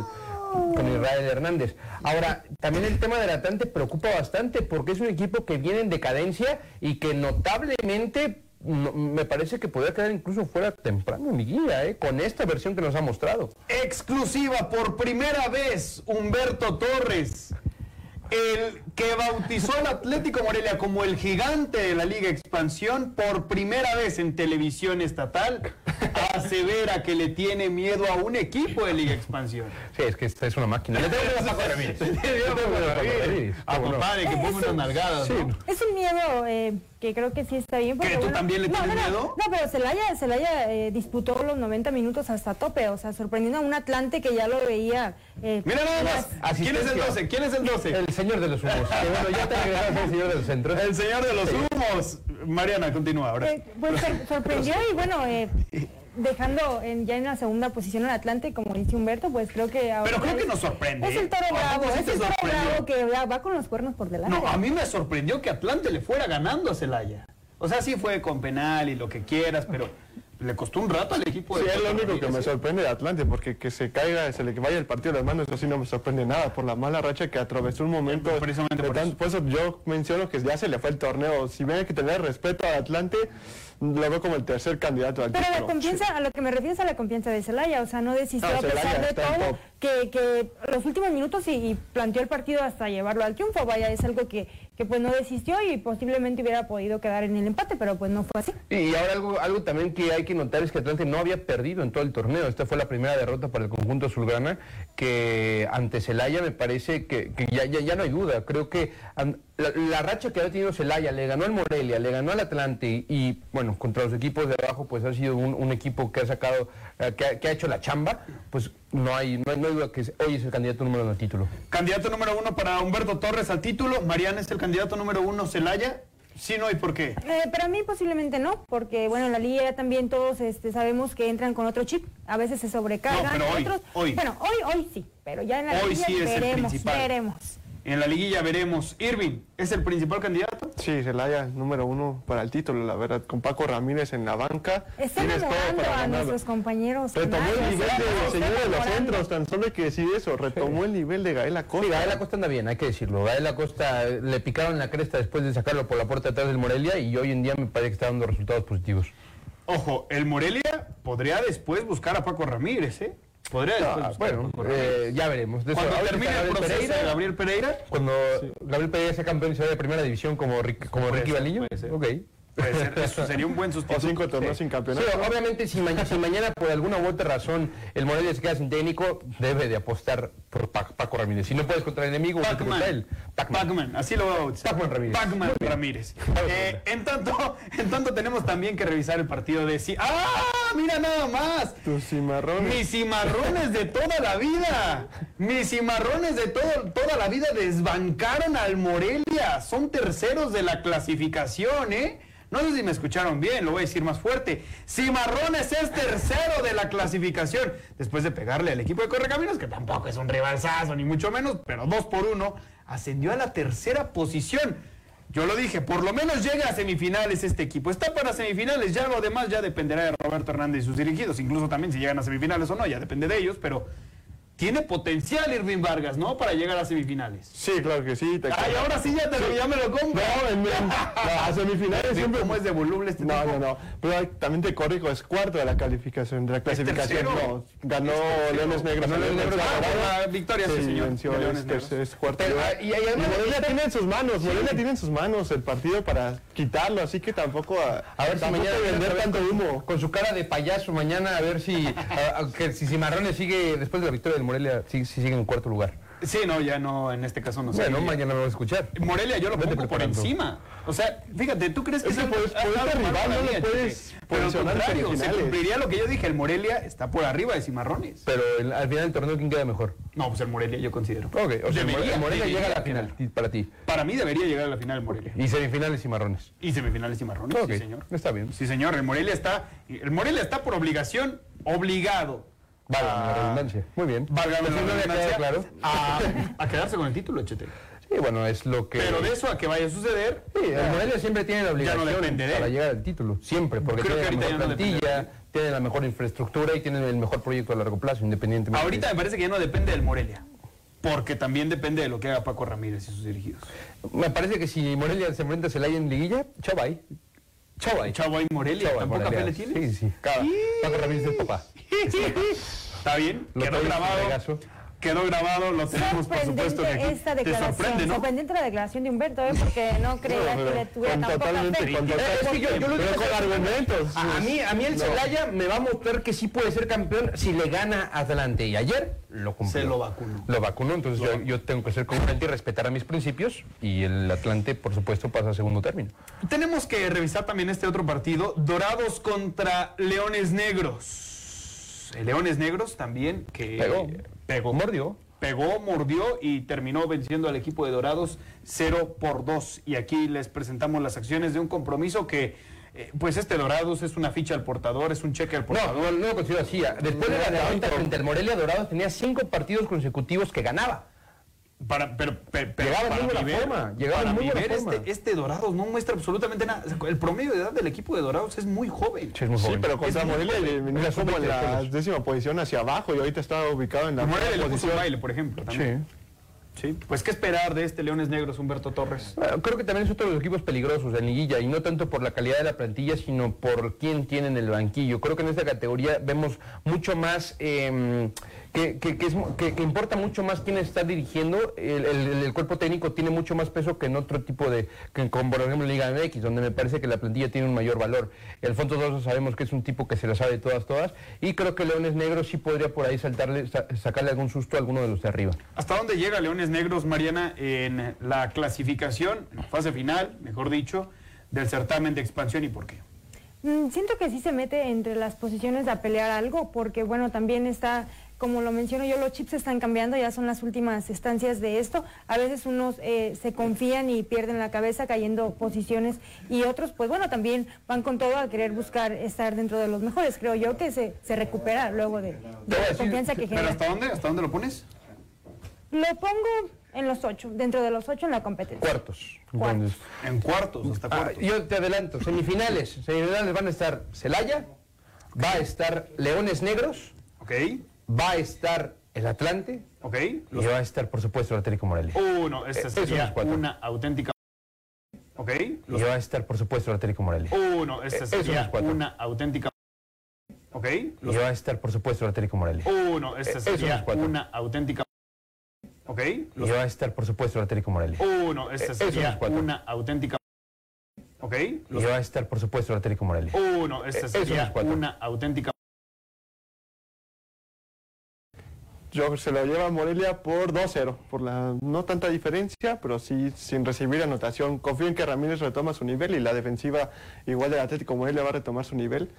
con Israel Hernández. Ahora, también el tema del Atlante preocupa bastante porque es un equipo que viene en decadencia y que notablemente no- me parece que podría quedar incluso fuera temprano en liguilla, ¿eh? con esta versión que nos ha mostrado. Exclusiva por primera vez, Humberto Torres, el que bautizó al Atlético Morelia como el gigante de la Liga Expansión, por primera vez en televisión estatal, asevera que le tiene miedo a un equipo de Liga Expansión. Sí, es que esta es una máquina. Le tengo miedo a Paco Ramírez. Le tiene miedo a de que ponga unas nalgadas, Sí. ¿no? Es un miedo eh, que creo que sí está bien. porque, ¿Que tú bueno, también le no, tienes no, no, miedo? No, pero Celaya, Celaya eh, disputó los 90 minutos hasta tope, o sea, sorprendiendo a un Atlante que ya lo veía. eh, Mira nada más. ¿Quién es el 12? ¿Quién es el 12? El señor de los humos. Que bueno, ya te regresaste el señor de los centros. El señor de los humos. Mariana, continúa ahora. Eh, pues sor- sorprendió y bueno, eh, dejando en- ya en la segunda posición al Atlante, como dice Humberto, pues creo que ahora Pero creo que nos sorprende, Es el toro ¿eh? ¿A bravo, es el toro bravo que va con los cuernos por delante. No, a mí me sorprendió que Atlante le fuera ganando a Celaya. O sea, sí fue con penal y lo que quieras, pero le costó un rato al equipo Sí, de es lo único que me sorprende de Atlante, porque que se caiga, se le vaya el partido de las manos, eso sí no me sorprende nada, por la mala racha que atravesó un momento. Precisamente de por tan- eso. por eso yo menciono que ya se le fue el torneo. Si bien hay que tener respeto a Atlante, lo veo como el tercer candidato al Pero la confianza, a lo que me refiero es a la confianza de Celaya, o sea, no desistió No, a pesar de todo, que, que los últimos minutos y, y planteó el partido hasta llevarlo al triunfo, vaya, es algo que, que pues no desistió y posiblemente hubiera podido quedar en el empate, pero pues no fue así. Y ahora algo, algo también que hay que notar es que Atlante no había perdido en todo el torneo. Esta fue la primera derrota para el conjunto azulgrana, que ante Celaya me parece que, ya, ya, ya no hay duda. Creo que la, la racha que había tenido Celaya, le ganó al Morelia, le ganó al Atlante y, y, bueno, contra los equipos de abajo pues ha sido un, un equipo que ha sacado, eh, que, ha, que ha hecho la chamba, pues no hay, no hay, no hay duda que es- hoy es el candidato número uno al título. Candidato número uno para Humberto Torres al título. Mariana es el candidato número uno, Celaya. Sí, no, ¿y por qué? Eh, para mí posiblemente no, porque bueno, en la liga ya también todos este, sabemos que entran con otro chip, a veces se sobrecargan, No, pero hoy, otros, hoy. bueno, hoy, hoy sí, pero ya en la Hoy liga sí es el veremos, principal. veremos. En la liguilla veremos. Irving, ¿es el principal candidato? Sí, Celaya, número uno para el título, la verdad, con Paco Ramírez en la banca. Está tienes todo enamorando para a ganarlo. nuestros compañeros. Retomó el nivel está- del está señor de los centros, tan solo hay que decir eso, retomó el nivel de Gael Acosta. Sí, Gael Acosta anda bien, hay que decirlo. Gael Acosta eh, le picaron la cresta después de sacarlo por la puerta de atrás del Morelia y hoy en día me parece que está dando resultados positivos. Ojo, el Morelia podría después buscar a Paco Ramírez, ¿eh? Podría después Ah, bueno, eh, ya veremos. De eso, Cuando ahorita termine el Gabriel proceso Pereira, de Gabriel Pereira, Cuando Gabriel Pereira sea campeón y se de primera división como, Rick- como Ricky Balillo. Ok. puede ser, eso sería un buen O sustituto. cinco torneos sin Sí, campeonato. obviamente si, ma- si mañana por alguna u otra razón el Morelia se queda sin técnico, debe de apostar por Pa- Paco Ramírez. Si no puedes contra el enemigo, vete Pac-Man. contra él. Pac-Man, así lo voy a bautizar. Pac-Man Ramírez. Pac-Man. Ramírez. Eh, en, tanto, en tanto tenemos también que revisar el partido de... Ci- ¡Ah! Mira nada más. Tus cimarrones. Mis cimarrones de toda la vida. Mis cimarrones de todo, toda la vida desbancaron al Morelia. Son terceros de la clasificación, ¿eh? No sé si me escucharon bien, lo voy a decir más fuerte. Cimarrones es tercero de la clasificación. Después de pegarle al equipo de Correcaminos, que tampoco es un rivalzazo, ni mucho menos, pero dos por uno, ascendió a la tercera posición. Yo lo dije, por lo menos llega a semifinales este equipo. Está para semifinales, ya lo demás ya dependerá de Roberto Hernández y sus dirigidos. Incluso también si llegan a semifinales o no, ya depende de ellos, pero tiene potencial Irving Vargas, ¿no? Para llegar a semifinales. Sí, claro que sí. te Ay, ahora sí ya, te lo, ya me lo compro. No, en, en- no, a semifinales ¿Ven siempre. ¿Cómo es de voluble este No, tipo? no, no. Pero también te corrijo, es cuarto de la calificación, de la clasificación. No, ganó. Leones Negros. Ganó Leones Negros, Ganó ganó la victoria, sí, señor, venció, de es, cuarto. Pero, lugar. y- y Morelia tiene en sus manos, Morelia tiene en sus manos el partido para quitarlo, así que tampoco a, A ver si mañana vender tanto con- humo. Con su cara de payaso mañana, a ver si, si Cimarrones sigue, después de la victoria del Morelia, si, si sigue en cuarto lugar. Sí, no, ya no, en este caso no sé. Bueno, mañana me voy a escuchar. Morelia yo lo Vete pongo por encima. O sea, fíjate, ¿tú crees que Es que por- rival no lo puedes el contrario, se cumpliría lo que yo dije, el Morelia está por arriba de Cimarrones. Pero el- al final del torneo, ¿quién queda mejor? No, pues el Morelia yo considero. Ok, o sea, el Debería, Morelia, el Morelia llega a la final, para ti. Para mí debería llegar a la final el Morelia. Y semifinales Cimarrones. Y semifinales Cimarrones, Ok, sí señor. está bien. Sí señor, el Morelia está, el Morelia está por obligación, obligado. Vale, a- la redundancia. Muy bien. Válgame la redundancia, claro. A, a quedarse con el título, Chete. Sí, bueno, es lo que... Pero de eso a que vaya a suceder, Sí, el Morelia siempre tiene la no obligación para llegar al título, siempre, porque Creo que tiene la mejor no plantilla, tiene la mejor infraestructura y tiene el mejor proyecto a largo plazo, independientemente. ahorita me parece que ya no depende del Morelia. Porque también depende de lo que haga Paco Ramírez y sus dirigidos. Me parece que si Morelia se enfrenta a Celaya en liguilla, bye. Chavo ahí Morelia, Chao, ¿tan poca Morelia. le tienes? Sí, sí. Cada, Paco Ramírez es papá. Está bien, Lo quedó grabado. Quedó grabado, lo tenemos por supuesto aquí. esta Te declaración. sorprende, ¿no? Sorprendente la declaración de Humberto, ¿eh? porque no creía que le tuviera poca totalmente, fe. Eh, es que yo, yo lo digo con argumentos. A, a mí, a mí el No. Celaya me va a mostrar que sí puede ser campeón si le gana a Atlante. Y ayer lo cumplió. Se lo vacunó. Lo vacunó, entonces yo, yo tengo que ser congruente y respetar a mis principios. Y el Atlante, por supuesto, pasa a segundo término. Tenemos que revisar también este otro partido, Dorados contra Leones Negros. El Leones Negros también que Pegó. pegó, Mordió. pegó, mordió y terminó venciendo al equipo de Dorados 0 por 2. Y aquí les presentamos las acciones de un compromiso que, eh, pues este Dorados es una ficha al portador, es un cheque al No, portador. no, no lo considero así. Después de la No, derrota no. frente al Morelia Dorado tenía cinco partidos consecutivos que ganaba. Para, pero, pero, pero Llegaba para muy buena mi ver- forma, llegaba para muy mi buena ver, forma. Este, este Dorados no muestra absolutamente nada. O sea, El promedio de edad del equipo de Dorados es muy joven. Sí, es muy Sí, joven. pero contra Morelia como en la 20 juegos. décima posición hacia abajo y ahorita está ubicado en la Morelia le puso un posición. baile, por ejemplo. También. Sí. Pues, ¿qué esperar de este Leones Negros, Humberto Torres? Bueno, creo que también es otro de los equipos peligrosos en liguilla y no tanto por la calidad de la plantilla, sino por quién tiene en el banquillo. Creo que en esta categoría vemos mucho más, eh, que, que- que es que- que importa mucho más quién está dirigiendo. El, el- el cuerpo técnico tiene mucho más peso que en otro tipo de, que como por ejemplo Liga MX, donde me parece que la plantilla tiene un mayor valor. El Fonso Doso sabemos que es un tipo que se la sabe todas, todas, y creo que Leones Negros sí podría por ahí saltarle, sa- sacarle algún susto a alguno de los de arriba. ¿Hasta dónde llega Leones Negros, Mariana, en la clasificación, en la fase final, mejor dicho, del certamen de expansión y por qué? Mm, Siento que sí se mete entre las posiciones a pelear algo, porque bueno, también está, como lo menciono yo, los chips están cambiando, ya son las últimas estancias de esto. A veces unos eh, se confían y pierden la cabeza cayendo posiciones y otros, pues bueno, también van con todo a querer buscar estar dentro de los mejores. Creo yo que se, se recupera luego de, de la confianza que ¿Pero genera. hasta dónde? ¿Hasta dónde lo pones? Lo pongo en los ocho, dentro de los ocho en la competencia. Cuartos. Cuartos. En cuartos, hasta Ah, cuartos. yo te adelanto, semifinales. Semifinales van a estar Celaya, va a estar Leones Negros, Ok, va a estar el Atlante ok. y va a estar, por supuesto, el Atlético Morelia. Uno, esta Eh, son sería una auténtica... Ok, Y va a estar, por supuesto, el Atlético Morelia. uno, Eh, esta sería una auténtica... Ok, Y va a estar, por supuesto, el Atlético Morelia. uno, Eh, esta son sería una auténtica... Ok, Y va a estar, por supuesto, el Atlético Morelia. uno, Eh, esta sería una auténtica... Ok, Y va a estar, por supuesto, el Atlético Morelia. uno, Eh, esta sería una auténtica... yo se lo lleva Morelia por 2-0, por la no tanta diferencia, pero sí sin recibir anotación. Confío en que Ramírez retoma su nivel y la defensiva igual del Atlético Morelia va a retomar su nivel.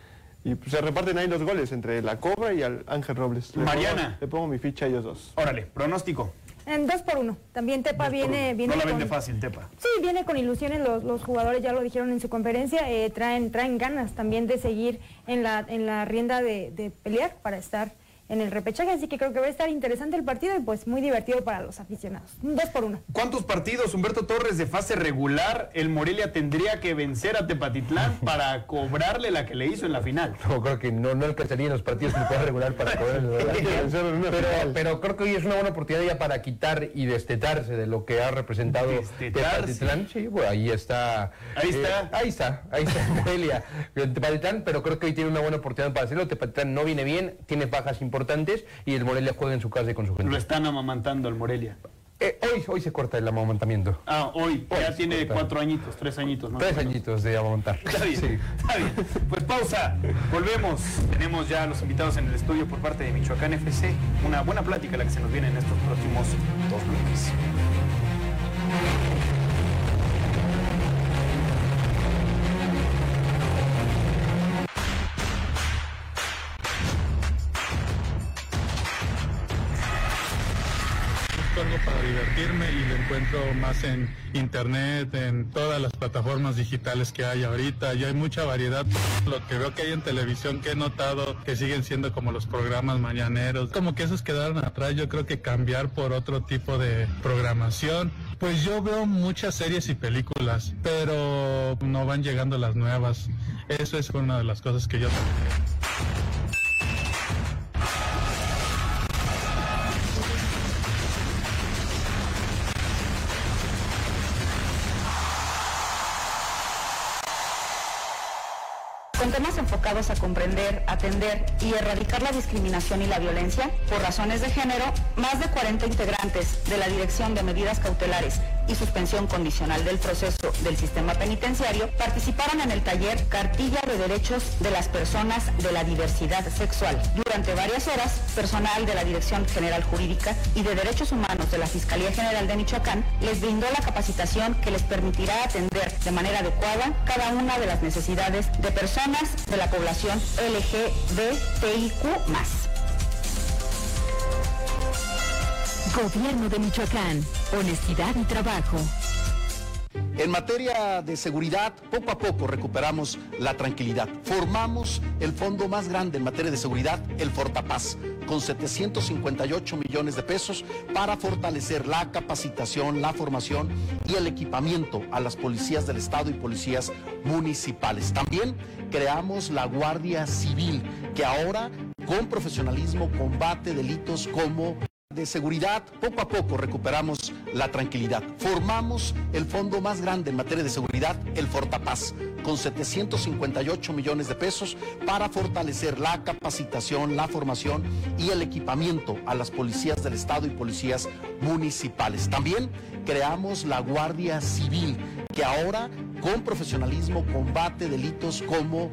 Y se reparten ahí los goles entre la Cobra y al Ángel Robles. Le Mariana. pongo- le pongo mi ficha a ellos dos. Órale, pronóstico. En dos por uno. También Tepa viene, viene no la con- vende fácil, Tepa. Sí, viene con ilusiones los, los jugadores, ya lo dijeron en su conferencia, eh, traen, traen ganas también de seguir en la, en la rienda de, de pelear para estar en el repechaje, así que creo que va a estar interesante el partido y pues muy divertido para los aficionados. Un dos por uno. ¿Cuántos partidos, Humberto Torres, de fase regular el Morelia tendría que vencer a Tepatitlán para cobrarle la que le hizo en la final? No, creo que no, no alcanzaría en los partidos que pueda regular para cobrar el pero, pero creo que hoy es una buena oportunidad ya para quitar y destetarse de lo que ha representado Destetarse. Tepatitlán. Sí, bueno, ahí está. Ahí está. ahí está, ahí está Morelia. Tepatitlán, pero creo que hoy tiene una buena oportunidad para hacerlo. Tepatitlán no viene bien, tiene bajas importantes y el Morelia juega en su casa y con su gente. Lo están amamantando el Morelia. Eh, hoy, hoy se corta el amamantamiento. Ah, hoy, Hoy ya tiene corta. cuatro añitos, tres añitos, ¿no? Tres añitos de amamantar. Está bien, Sí. está bien. Pues pausa, volvemos. Tenemos ya a los invitados en el estudio por parte de Michoacán FC. Una buena plática la que se nos viene en estos próximos dos bloques. Más en internet, en todas las plataformas digitales que hay ahorita. Y hay mucha variedad. Lo que veo que hay en televisión que he notado que siguen siendo como los programas mañaneros. Como que esos quedaron atrás. Yo creo que cambiar por otro tipo de programación. Pues yo veo muchas series y películas, pero no van llegando las nuevas. Eso es una de las cosas que yo Con temas enfocados a comprender, atender y erradicar la discriminación y la violencia por razones de género, más de 40 integrantes de la Dirección de Medidas Cautelares y Suspensión Condicional del Proceso del Sistema Penitenciario participaron en el taller Cartilla de Derechos de las Personas de la Diversidad Sexual. Durante varias horas, personal de la Dirección General Jurídica y de Derechos Humanos de la Fiscalía General de Michoacán les brindó la capacitación que les permitirá atender de manera adecuada cada una de las necesidades de personas de la población LGBTIQ+. Gobierno de Michoacán. Honestidad y trabajo. En materia de seguridad, poco a poco recuperamos la tranquilidad. Formamos el fondo más grande en materia de seguridad, el Fortapaz, con 758 millones de pesos para fortalecer la capacitación, la formación y el equipamiento a las policías del Estado y policías municipales. También creamos la Guardia Civil, que ahora con profesionalismo combate delitos como de seguridad, poco a poco recuperamos la tranquilidad. Formamos el fondo más grande en materia de seguridad, el Fortapaz, con 758 millones de pesos para fortalecer la capacitación, la formación y el equipamiento a las policías del Estado y policías municipales. También creamos la Guardia Civil, que ahora con profesionalismo combate delitos como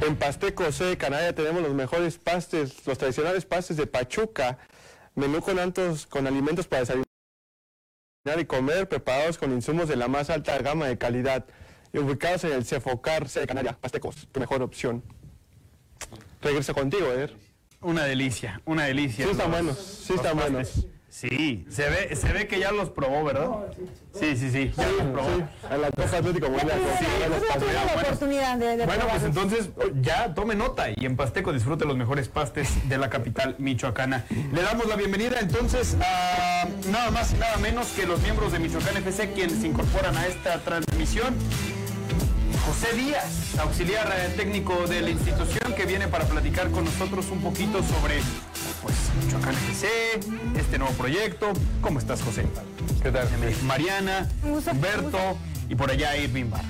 En Pasteco, C de Canalla, tenemos los mejores pastes, los tradicionales pastes de Pachuca. Menú con, altos, con alimentos para desayunar y comer, preparados con insumos de la más alta gama de calidad. Y ubicados en el Cefocar, C de Canalla. Pastecos, tu mejor opción. Regreso contigo, Eder. Una delicia, una delicia. Sí están buenos, sí están buenos. Sí, se ve, se ve que ya los probó, ¿verdad? Sí, sí, sí, ya los probó. En la Copa Atlético la oportunidad de, de Bueno, pues entonces ya tome nota y en Pasteco disfrute los mejores pastes de la capital michoacana. Le damos la bienvenida entonces a nada más y nada menos que los miembros de Michoacán FC quienes se incorporan a esta transmisión. José Díaz, auxiliar eh, técnico de la institución, que viene para platicar con nosotros un poquito sobre pues, Michoacán FC, este nuevo proyecto. ¿Cómo estás, José? ¿Qué tal? Mariana, Humberto y por allá Irving Vargas.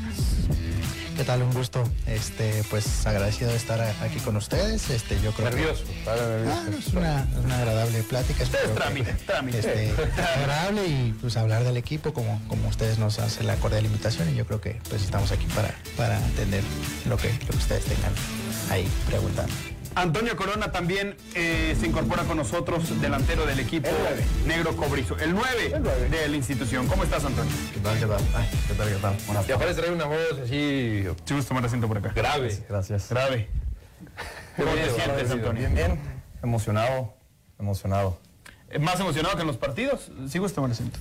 ¿Qué tal? Un gusto. Este, pues agradecido de estar aquí con ustedes. Este, yo creo que- Nervioso, para nervioso. Ah, no, es una, es una agradable plática. Ustedes que- trámite, trámite. este, agradable y pues hablar del equipo como, como ustedes nos hacen la cordial invitación y yo creo que pues estamos aquí para, para atender lo que, lo que ustedes tengan ahí preguntando. Antonio Corona también eh, se incorpora con nosotros, delantero del equipo negro cobrizo. El 9 de la institución. ¿Cómo estás, Antonio? ¿Qué tal, qué tal? Ay, ¿Qué tal, qué tal? Buenas Y aparte trae una voz así Sí, gusto tomar asiento por acá. grave. Gracias. Grave. ¿Cómo te sientes, Antonio? Bien, bien. Emocionado, emocionado. Eh, ¿Más emocionado que en los partidos? Sí, gusto tomar asiento.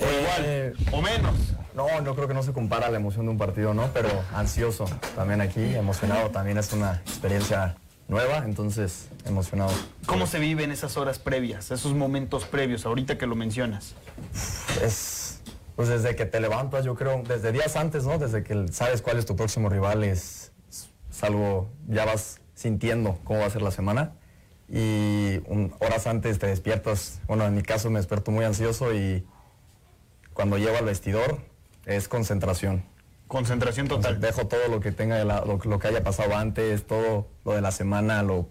O igual, o menos. No, no creo que no se compara la emoción de un partido, ¿no? Pero ansioso también aquí, emocionado. También es una experiencia nueva, entonces emocionado. ¿Cómo se viven esas horas previas, esos momentos previos, ahorita que lo mencionas? Es, pues desde que te levantas, yo creo, desde días antes, ¿no? Desde que sabes cuál es tu próximo rival, es, es algo, ya vas sintiendo cómo va a ser la semana. Y un- horas antes te despiertas, bueno, en mi caso me despierto muy ansioso y cuando llego al vestidor es concentración. Concentración total. Dejo todo lo que tenga, de la- lo, lo que haya pasado antes, todo lo de la semana, lo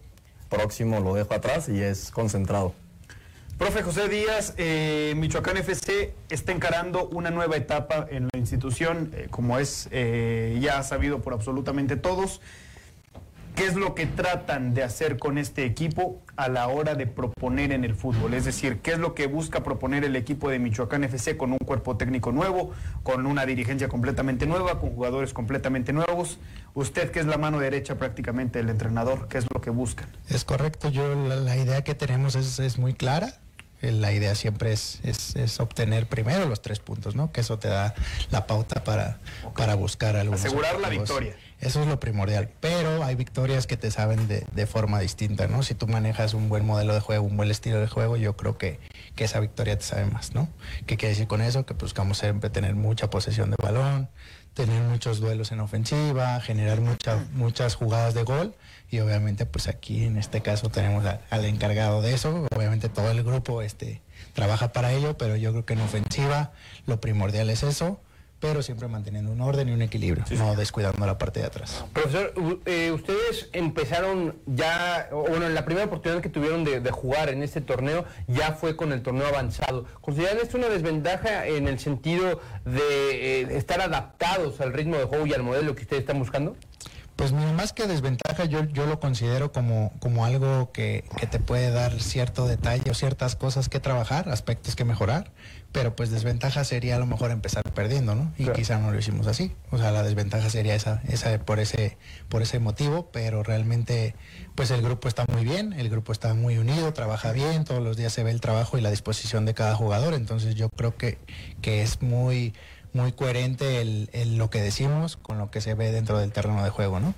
próximo lo dejo atrás y es concentrado. Profe José Díaz, eh, Michoacán FC está encarando una nueva etapa en la institución, eh, como es eh, ya sabido por absolutamente todos. ¿Qué es lo que tratan de hacer con este equipo a la hora de proponer en el fútbol? Es decir, ¿qué es lo que busca proponer el equipo de Michoacán FC con un cuerpo técnico nuevo, con una dirigencia completamente nueva, con jugadores completamente nuevos? Usted, que es la mano derecha prácticamente del entrenador, ¿qué es lo que buscan? Es correcto, yo la, idea que tenemos es, es muy clara. La idea siempre es, es- es obtener primero los tres puntos, ¿no? Que eso te da la pauta para, para buscar algunos Asegurar la victoria. Eso es lo primordial, pero hay victorias que te saben de, de forma distinta, ¿no? Si tú manejas un buen modelo de juego, un buen estilo de juego, yo creo que, que esa victoria te sabe más, ¿no? ¿Qué quiere decir con eso? Que buscamos siempre tener mucha posesión de balón, tener muchos duelos en ofensiva, generar mucha- muchas jugadas de gol. Y obviamente pues aquí en este caso tenemos al encargado de eso, obviamente todo el grupo este, trabaja para ello, pero yo creo que en ofensiva lo primordial es eso, pero siempre manteniendo un orden y un equilibrio, no descuidando la parte de atrás. Profesor, eh, ustedes empezaron ya, bueno, la primera oportunidad que tuvieron de, de jugar en este torneo ya fue con el torneo avanzado. ¿Consideran esto una desventaja en el sentido de eh, estar adaptados al ritmo de juego y al modelo que ustedes están buscando? Pues más que desventaja, yo, yo lo considero como, como algo que, que te puede dar cierto detalle o ciertas cosas que trabajar, aspectos que mejorar, pero pues desventaja sería a lo mejor empezar perdiendo, ¿no? Y quizá no lo hicimos así. O sea, la desventaja sería esa, esa por ese, por ese motivo, pero realmente pues el grupo está muy bien, el grupo está muy unido, trabaja bien, todos los días se ve el trabajo y la disposición de cada jugador, entonces yo creo que, que es muy muy coherente el, el lo que decimos con lo que se ve dentro del terreno de juego, ¿no?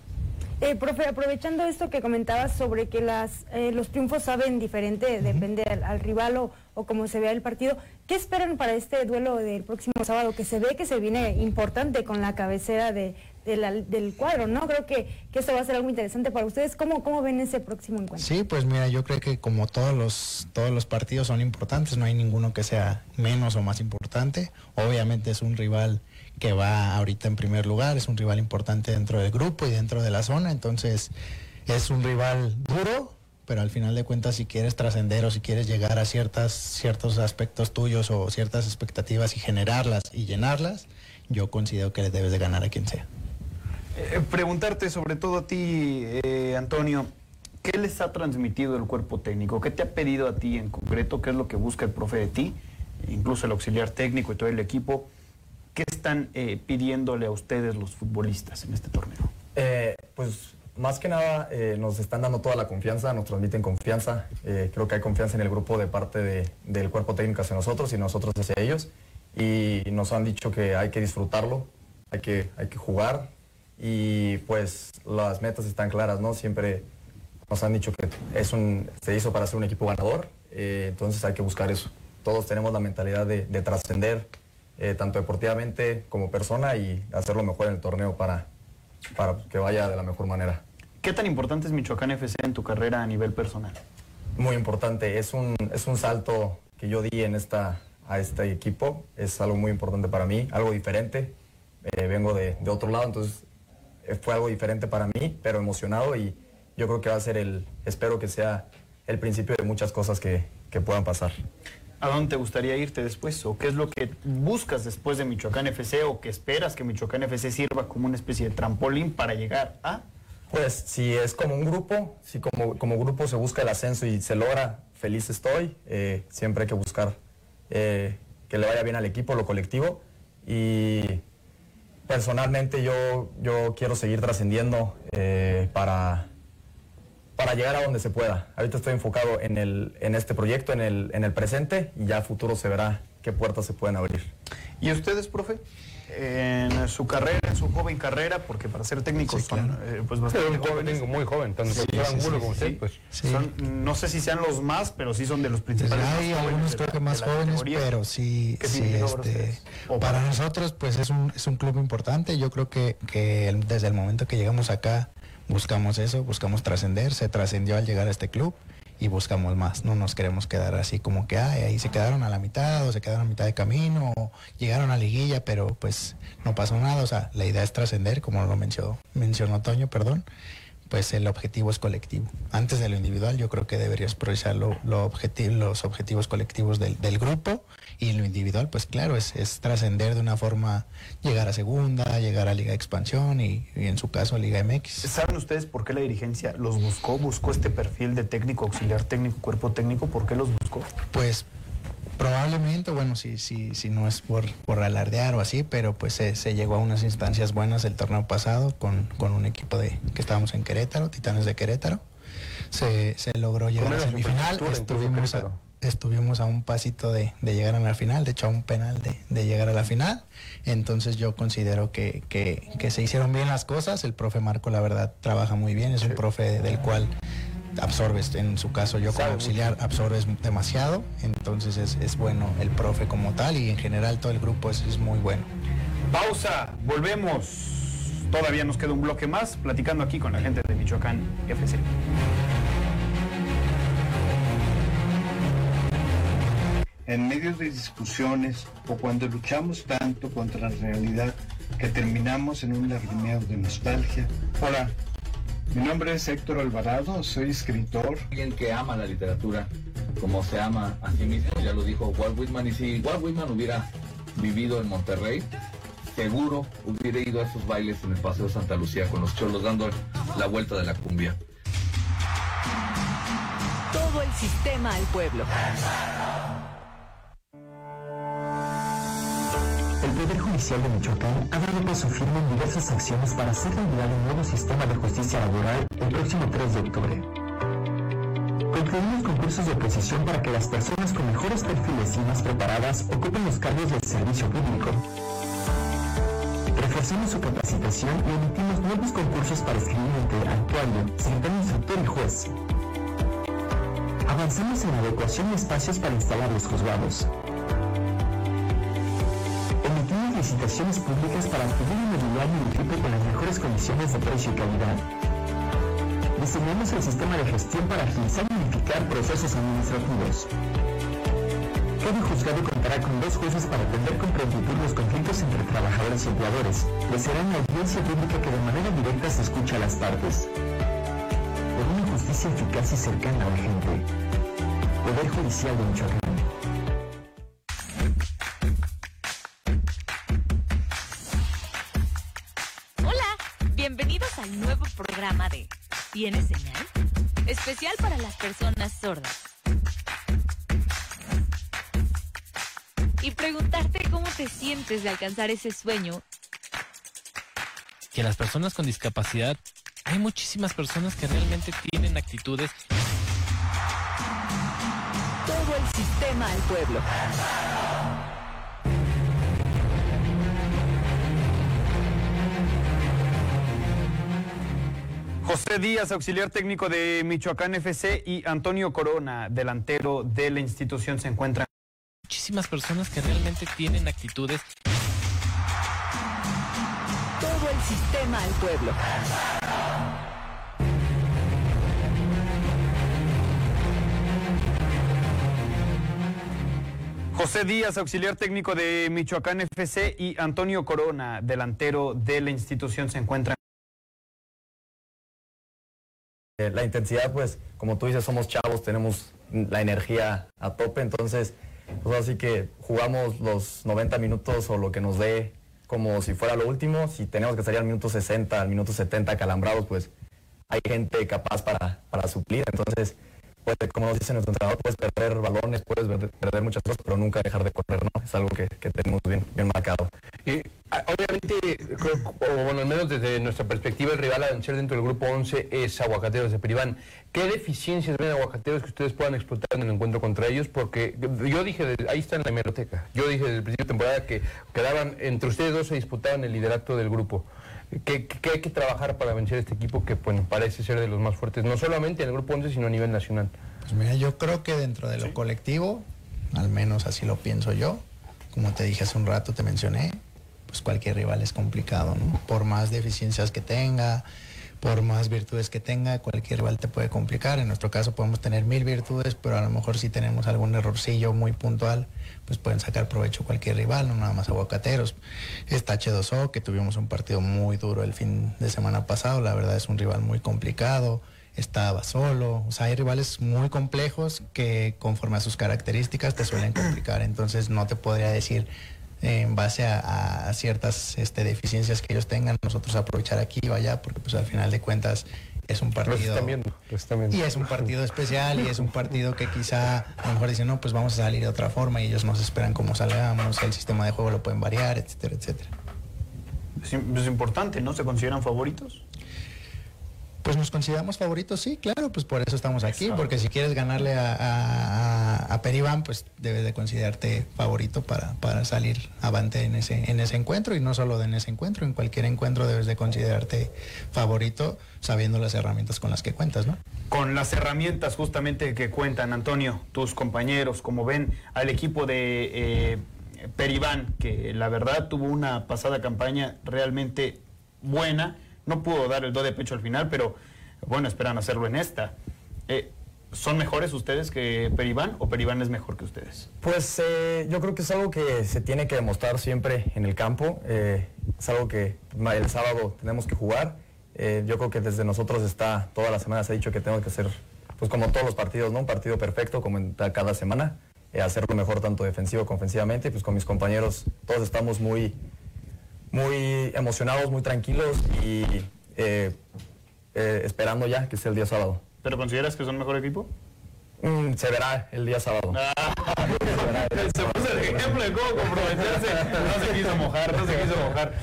Eh, profe, aprovechando esto que comentabas sobre que las, eh, los triunfos saben diferente, depende al, al rival o, o cómo se vea el partido, ¿qué esperan para este duelo del próximo sábado? Que se ve que se viene importante con la cabecera de, de la- del cuadro, ¿no? Creo que, que esto va a ser algo interesante para ustedes. ¿Cómo, cómo ven ese próximo encuentro? Sí, pues mira, yo creo que como todos los todos los partidos son importantes, no hay ninguno que sea menos o más importante. Obviamente es un rival que va ahorita en primer lugar, es un rival importante dentro del grupo y dentro de la zona, entonces es un rival duro, pero al final de cuentas si quieres trascender o si quieres llegar a ciertas ciertos aspectos tuyos o ciertas expectativas y generarlas y llenarlas, yo considero que le debes de ganar a quien sea. Eh, preguntarte sobre todo a ti, eh, Antonio, ¿qué les ha transmitido el cuerpo técnico? ¿Qué te ha pedido a ti en concreto? ¿Qué es lo que busca el profe de ti? Incluso el auxiliar técnico y todo el equipo. ¿Qué están eh, pidiéndole a ustedes los futbolistas en este torneo? Eh, pues más que nada eh, nos están dando toda la confianza, nos transmiten confianza. Creo que hay confianza en el grupo de parte de- del cuerpo técnico hacia nosotros y nosotros hacia ellos. Y nos han dicho que hay que disfrutarlo, hay que, hay que jugar. Y pues las metas están claras, ¿no? Siempre nos han dicho que es un, se hizo para ser un equipo ganador, entonces hay que buscar eso. Todos tenemos la mentalidad de trascender, eh, tanto deportivamente como persona, y hacerlo mejor en el torneo para, para que vaya de la mejor manera. ¿Qué tan importante es Michoacán FC en tu carrera a nivel personal? Muy importante, es un, es un salto que yo di en esta, a este equipo, es algo muy importante para mí, algo diferente, Eh, vengo de, de otro lado, entonces eh, fue algo diferente para mí, pero emocionado y yo creo que va a ser el, espero que sea el principio de muchas cosas que, que puedan pasar. ¿A dónde te gustaría irte después? ¿O qué es lo que buscas después de Michoacán FC o que esperas que Michoacán FC sirva como una especie de trampolín para llegar a? Pues si es como un grupo, si como, grupo se busca el ascenso y se logra, feliz estoy. Eh, siempre hay que buscar eh, que le vaya bien al equipo, lo colectivo. Y personalmente yo, yo quiero seguir trascendiendo eh, para, para llegar a donde se pueda. Ahorita estoy enfocado en, el, en este proyecto, en el, en el presente, y ya a futuro se verá qué puertas se pueden abrir. ¿Y ustedes, profe? En su carrera, en su joven carrera, porque para ser técnicos son eh, pues bastante un joven, jóvenes. muy joven, tanto Sí, sí, sí, como sí. usted, pues. Son- no sé si sean los más, pero sí son de los principales. Hay jóvenes algunos creo que más jóvenes, pero sí, ¿Qué sí, este, para para- nosotros pues es un, es un club importante. Yo creo que, que desde el momento que llegamos acá buscamos eso, buscamos trascender, se trascendió al llegar a este club y buscamos más. No nos queremos quedar así como que ay, ahí se quedaron a la mitad o se quedaron a mitad de camino o llegaron a liguilla, pero pues no pasó nada. O sea, la idea es trascender, como lo mencionó, mencionó Toño, perdón pues el objetivo es colectivo. Antes de lo individual, yo creo que deberías priorizar lo, lo objeti- los objetivos colectivos del, del grupo y en lo individual, pues claro, es, es trascender de una forma, llegar a segunda, llegar a Liga de Expansión y, y en su caso Liga MX. ¿Saben ustedes por qué la dirigencia los buscó? ¿Buscó este perfil de técnico, auxiliar técnico, cuerpo técnico? ¿Por qué los buscó? Pues probablemente, bueno, si, si, si no es por, por alardear o así, pero pues se, se llegó a unas instancias buenas el torneo pasado con, con un equipo de que estábamos en Querétaro, Titanes de Querétaro. Se, se logró llegar a menos semifinal, estuvimos a. estuvimos a un pasito de, de llegar a la final, de hecho a un penal de, de llegar a la final. Entonces yo considero que, que, que se hicieron bien las cosas, el profe Marco la verdad trabaja muy bien, es un profe del cual absorbes, en su caso yo como auxiliar absorbes demasiado, entonces es, es bueno el profe como tal y en general todo el grupo es, es muy bueno. Pausa, volvemos. Todavía nos queda un bloque más platicando aquí con la gente de Michoacán FC. En medio de discusiones o cuando luchamos tanto contra la realidad que terminamos en un lagrimeo de nostalgia. Hola, mi nombre es Héctor Alvarado, soy escritor. Alguien que ama la literatura como se ama a sí mismo, ya lo dijo Walt Whitman, y si Walt Whitman hubiera vivido en Monterrey, seguro hubiera ido a esos bailes en el Paseo Santa Lucía con los cholos dando la vuelta de la cumbia. Todo el sistema al pueblo. Poder Judicial de Michoacán ha dado paso firme en diversas acciones para hacer realidad un nuevo sistema de justicia laboral el próximo 3 de octubre. Concluimos concursos de oposición para que las personas con mejores perfiles y más preparadas ocupen los cargos del servicio público. Reforzamos su capacitación y emitimos nuevos concursos para escribiente, actuario, secretario instructor y juez. Avanzamos en la adecuación de espacios para instalar los juzgados. Licitaciones públicas para adquirir un mobiliario y equipo con las mejores condiciones de precio y calidad. Diseñamos el sistema de gestión para agilizar y unificar procesos administrativos. Cada juzgado contará con dos jueces para atender con prontitud los conflictos entre trabajadores y empleadores, pues será una audiencia pública que de manera directa se escucha a las partes. Por una justicia eficaz y cercana a la gente. Poder Judicial de Michoacán. ¿Tienes señal? Especial para las personas sordas. Y preguntarte cómo te sientes de alcanzar ese sueño que las personas con discapacidad, hay muchísimas personas que realmente tienen actitudes. Todo el sistema al pueblo. José Díaz, auxiliar técnico de Michoacán FC y Antonio Corona, delantero de la institución, se encuentran. Muchísimas personas que realmente tienen actitudes. Todo el sistema al pueblo. José Díaz, auxiliar técnico de Michoacán FC y Antonio Corona, delantero de la institución, se encuentran. Eh, La intensidad, pues, como tú dices, somos chavos, tenemos la energía a tope, entonces, pues así que jugamos los 90 minutos o lo que nos dé como si fuera lo último. Si tenemos que salir al minuto 60, al minuto 70 calambrados, pues hay gente capaz para, para suplir. Entonces, como nos dice nuestro entrenador, puedes perder balones, puedes perder muchas cosas, pero nunca dejar de correr, ¿no? Es algo que, que tenemos bien, bien marcado. Y, ah, obviamente, creo- o bueno, al menos desde nuestra perspectiva, el rival a vencer dentro del grupo 11 es Aguacateros de Peribán. ¿Qué deficiencias ven Aguacateros que ustedes puedan explotar en el encuentro contra ellos? Porque yo dije, ahí está en la hemeroteca, yo dije desde el principio de temporada que quedaban, entre ustedes dos se disputaban el liderato del grupo. ¿Qué, hay que trabajar para vencer este equipo que bueno, parece ser de los más fuertes, no solamente en el grupo 11, sino a nivel nacional? Pues mira, yo creo que dentro de lo colectivo, al menos así lo pienso yo, como te dije hace un rato, te mencioné, pues cualquier rival es complicado, ¿no? Por más deficiencias que tenga, por más virtudes que tenga, cualquier rival te puede complicar. En nuestro caso podemos tener mil virtudes, pero a lo mejor si tenemos algún errorcillo muy puntual, pues pueden sacar provecho cualquier rival, no nada más aguacateros. Está H2O, que tuvimos un partido muy duro el fin de semana pasado, la verdad es un rival muy complicado estaba solo. O sea, hay rivales muy complejos que conforme a sus características te suelen complicar. Entonces no te podría decir eh, en base a, a ciertas este, deficiencias que ellos tengan, nosotros aprovechar aquí o allá, porque pues al final de cuentas es un partido... Los están viendo, los están viendo. Y es un partido especial y es un partido que quizá a lo mejor dicen, no, pues vamos a salir de otra forma y ellos nos esperan cómo salgamos, el sistema de juego lo pueden variar, etcétera, etcétera. Es, es importante, ¿no? ¿Se consideran favoritos? Pues nos consideramos favoritos, sí, claro, pues por eso estamos aquí, porque si quieres ganarle a, a, a- a Peribán, pues debes de considerarte favorito para, para salir avante en ese, en ese encuentro, y no solo en ese encuentro, en cualquier encuentro debes de considerarte favorito sabiendo las herramientas con las que cuentas, ¿no? Con las herramientas justamente que cuentan, Antonio, tus compañeros, como ven al equipo de eh, Peribán, que la verdad tuvo una pasada campaña realmente buena, no pudo dar el do de pecho al final, pero bueno, esperan hacerlo en esta. Eh, ¿Son mejores ustedes que Peribán o Peribán es mejor que ustedes? Pues eh, yo creo que es algo que se tiene que demostrar siempre en el campo. eh, es algo que el sábado tenemos que jugar. Yo creo que desde nosotros está, toda la semana se ha dicho que tenemos que hacer, pues como todos los partidos, ¿no? Un partido perfecto como cada semana. hacerlo mejor tanto defensivo como ofensivamente. Pues con mis compañeros todos estamos muy, muy emocionados, muy tranquilos y eh, eh, esperando ya que sea el día sábado. ¿Pero consideras que son mejor equipo? Mm, se verá el día sábado. Se puso el ejemplo de cómo comprometerse. No se quiso mojar, no se quiso mojar.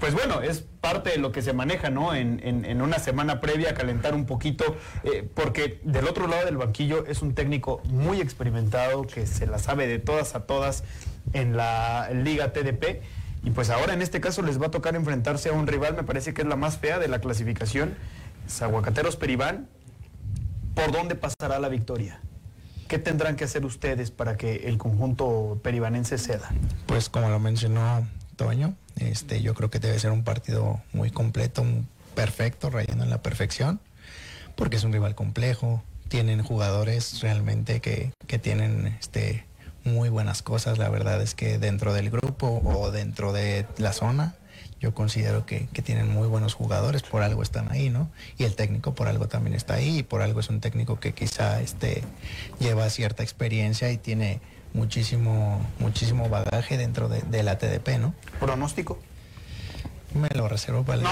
Pues bueno, es parte de lo que se maneja, ¿no? En, en- en una semana previa, calentar un poquito, eh, porque del otro lado del banquillo es un técnico muy experimentado que se la sabe de todas a todas en la Liga TDP. Y pues ahora en este caso les va a tocar enfrentarse a un rival, me parece que es la más fea de la clasificación, es Aguacateros Peribán. ¿Por dónde pasará la victoria? ¿Qué tendrán que hacer ustedes para que el conjunto peribanense ceda? Pues como lo mencionó Toño, este, yo creo que debe ser un partido muy completo, perfecto, rayando en la perfección, porque es un rival complejo, tienen jugadores realmente que, que tienen este, muy buenas cosas, la verdad es que dentro del grupo o dentro de la zona, yo considero que, que tienen muy buenos jugadores, por algo están ahí, ¿no? Y el técnico por algo también está ahí, y por algo es un técnico que quizá este, lleva cierta experiencia y tiene muchísimo, muchísimo bagaje dentro de, de la TDP, ¿no? ¿Pronóstico? Me lo reservo para el.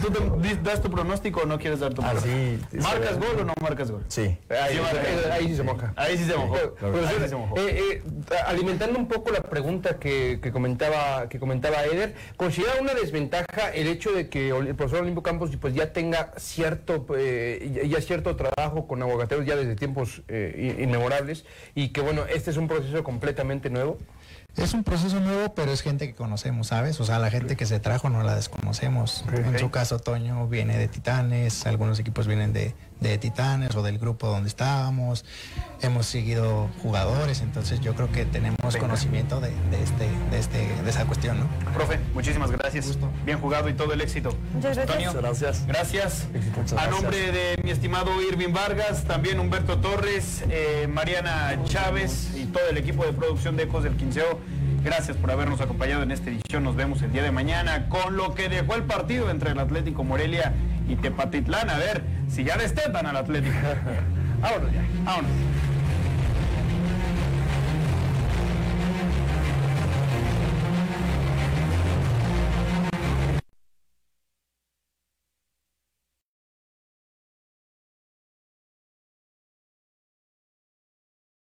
¿Tú te- das tu pronóstico o no quieres dar tu Ah, pronóstico? sí, ¿Marcas sí. gol o no marcas gol? Sí. Ahí, Sí, marca. ahí- ahí sí se moja. Ahí sí se mojó. Pero, Ahí sí se mojó. eh, eh, alimentando un poco la pregunta que, que comentaba que comentaba Eder, ¿considera una desventaja el hecho de que el profesor Olimpo Campos pues ya tenga cierto eh, ya- cierto trabajo con aguacateros ya desde tiempos eh, in- inmemorables y que bueno este es un proceso completamente nuevo? Es un proceso nuevo, pero es gente que conocemos, ¿sabes? O sea, la gente que se trajo no la desconocemos. En su caso, Toño viene de Titanes, algunos equipos vienen de, de Titanes o del grupo donde estábamos, hemos seguido jugadores, entonces yo creo que tenemos conocimiento de, de este, de, este, de esa cuestión, ¿no? Profe, muchísimas gracias. Bien jugado y todo el éxito. Muchas gracias. Antonio, Gracias. Gracias. Muchas A gracias. nombre de mi estimado Irving Vargas, también Humberto Torres, eh, Mariana Chávez todo el equipo de producción de Ecos del Quinceo, gracias por habernos acompañado en esta edición. Nos vemos el día de mañana con lo que dejó el partido entre el Atlético Morelia y Tepatitlán. A ver si ya destetan al Atlético. vámonos ya, vámonos.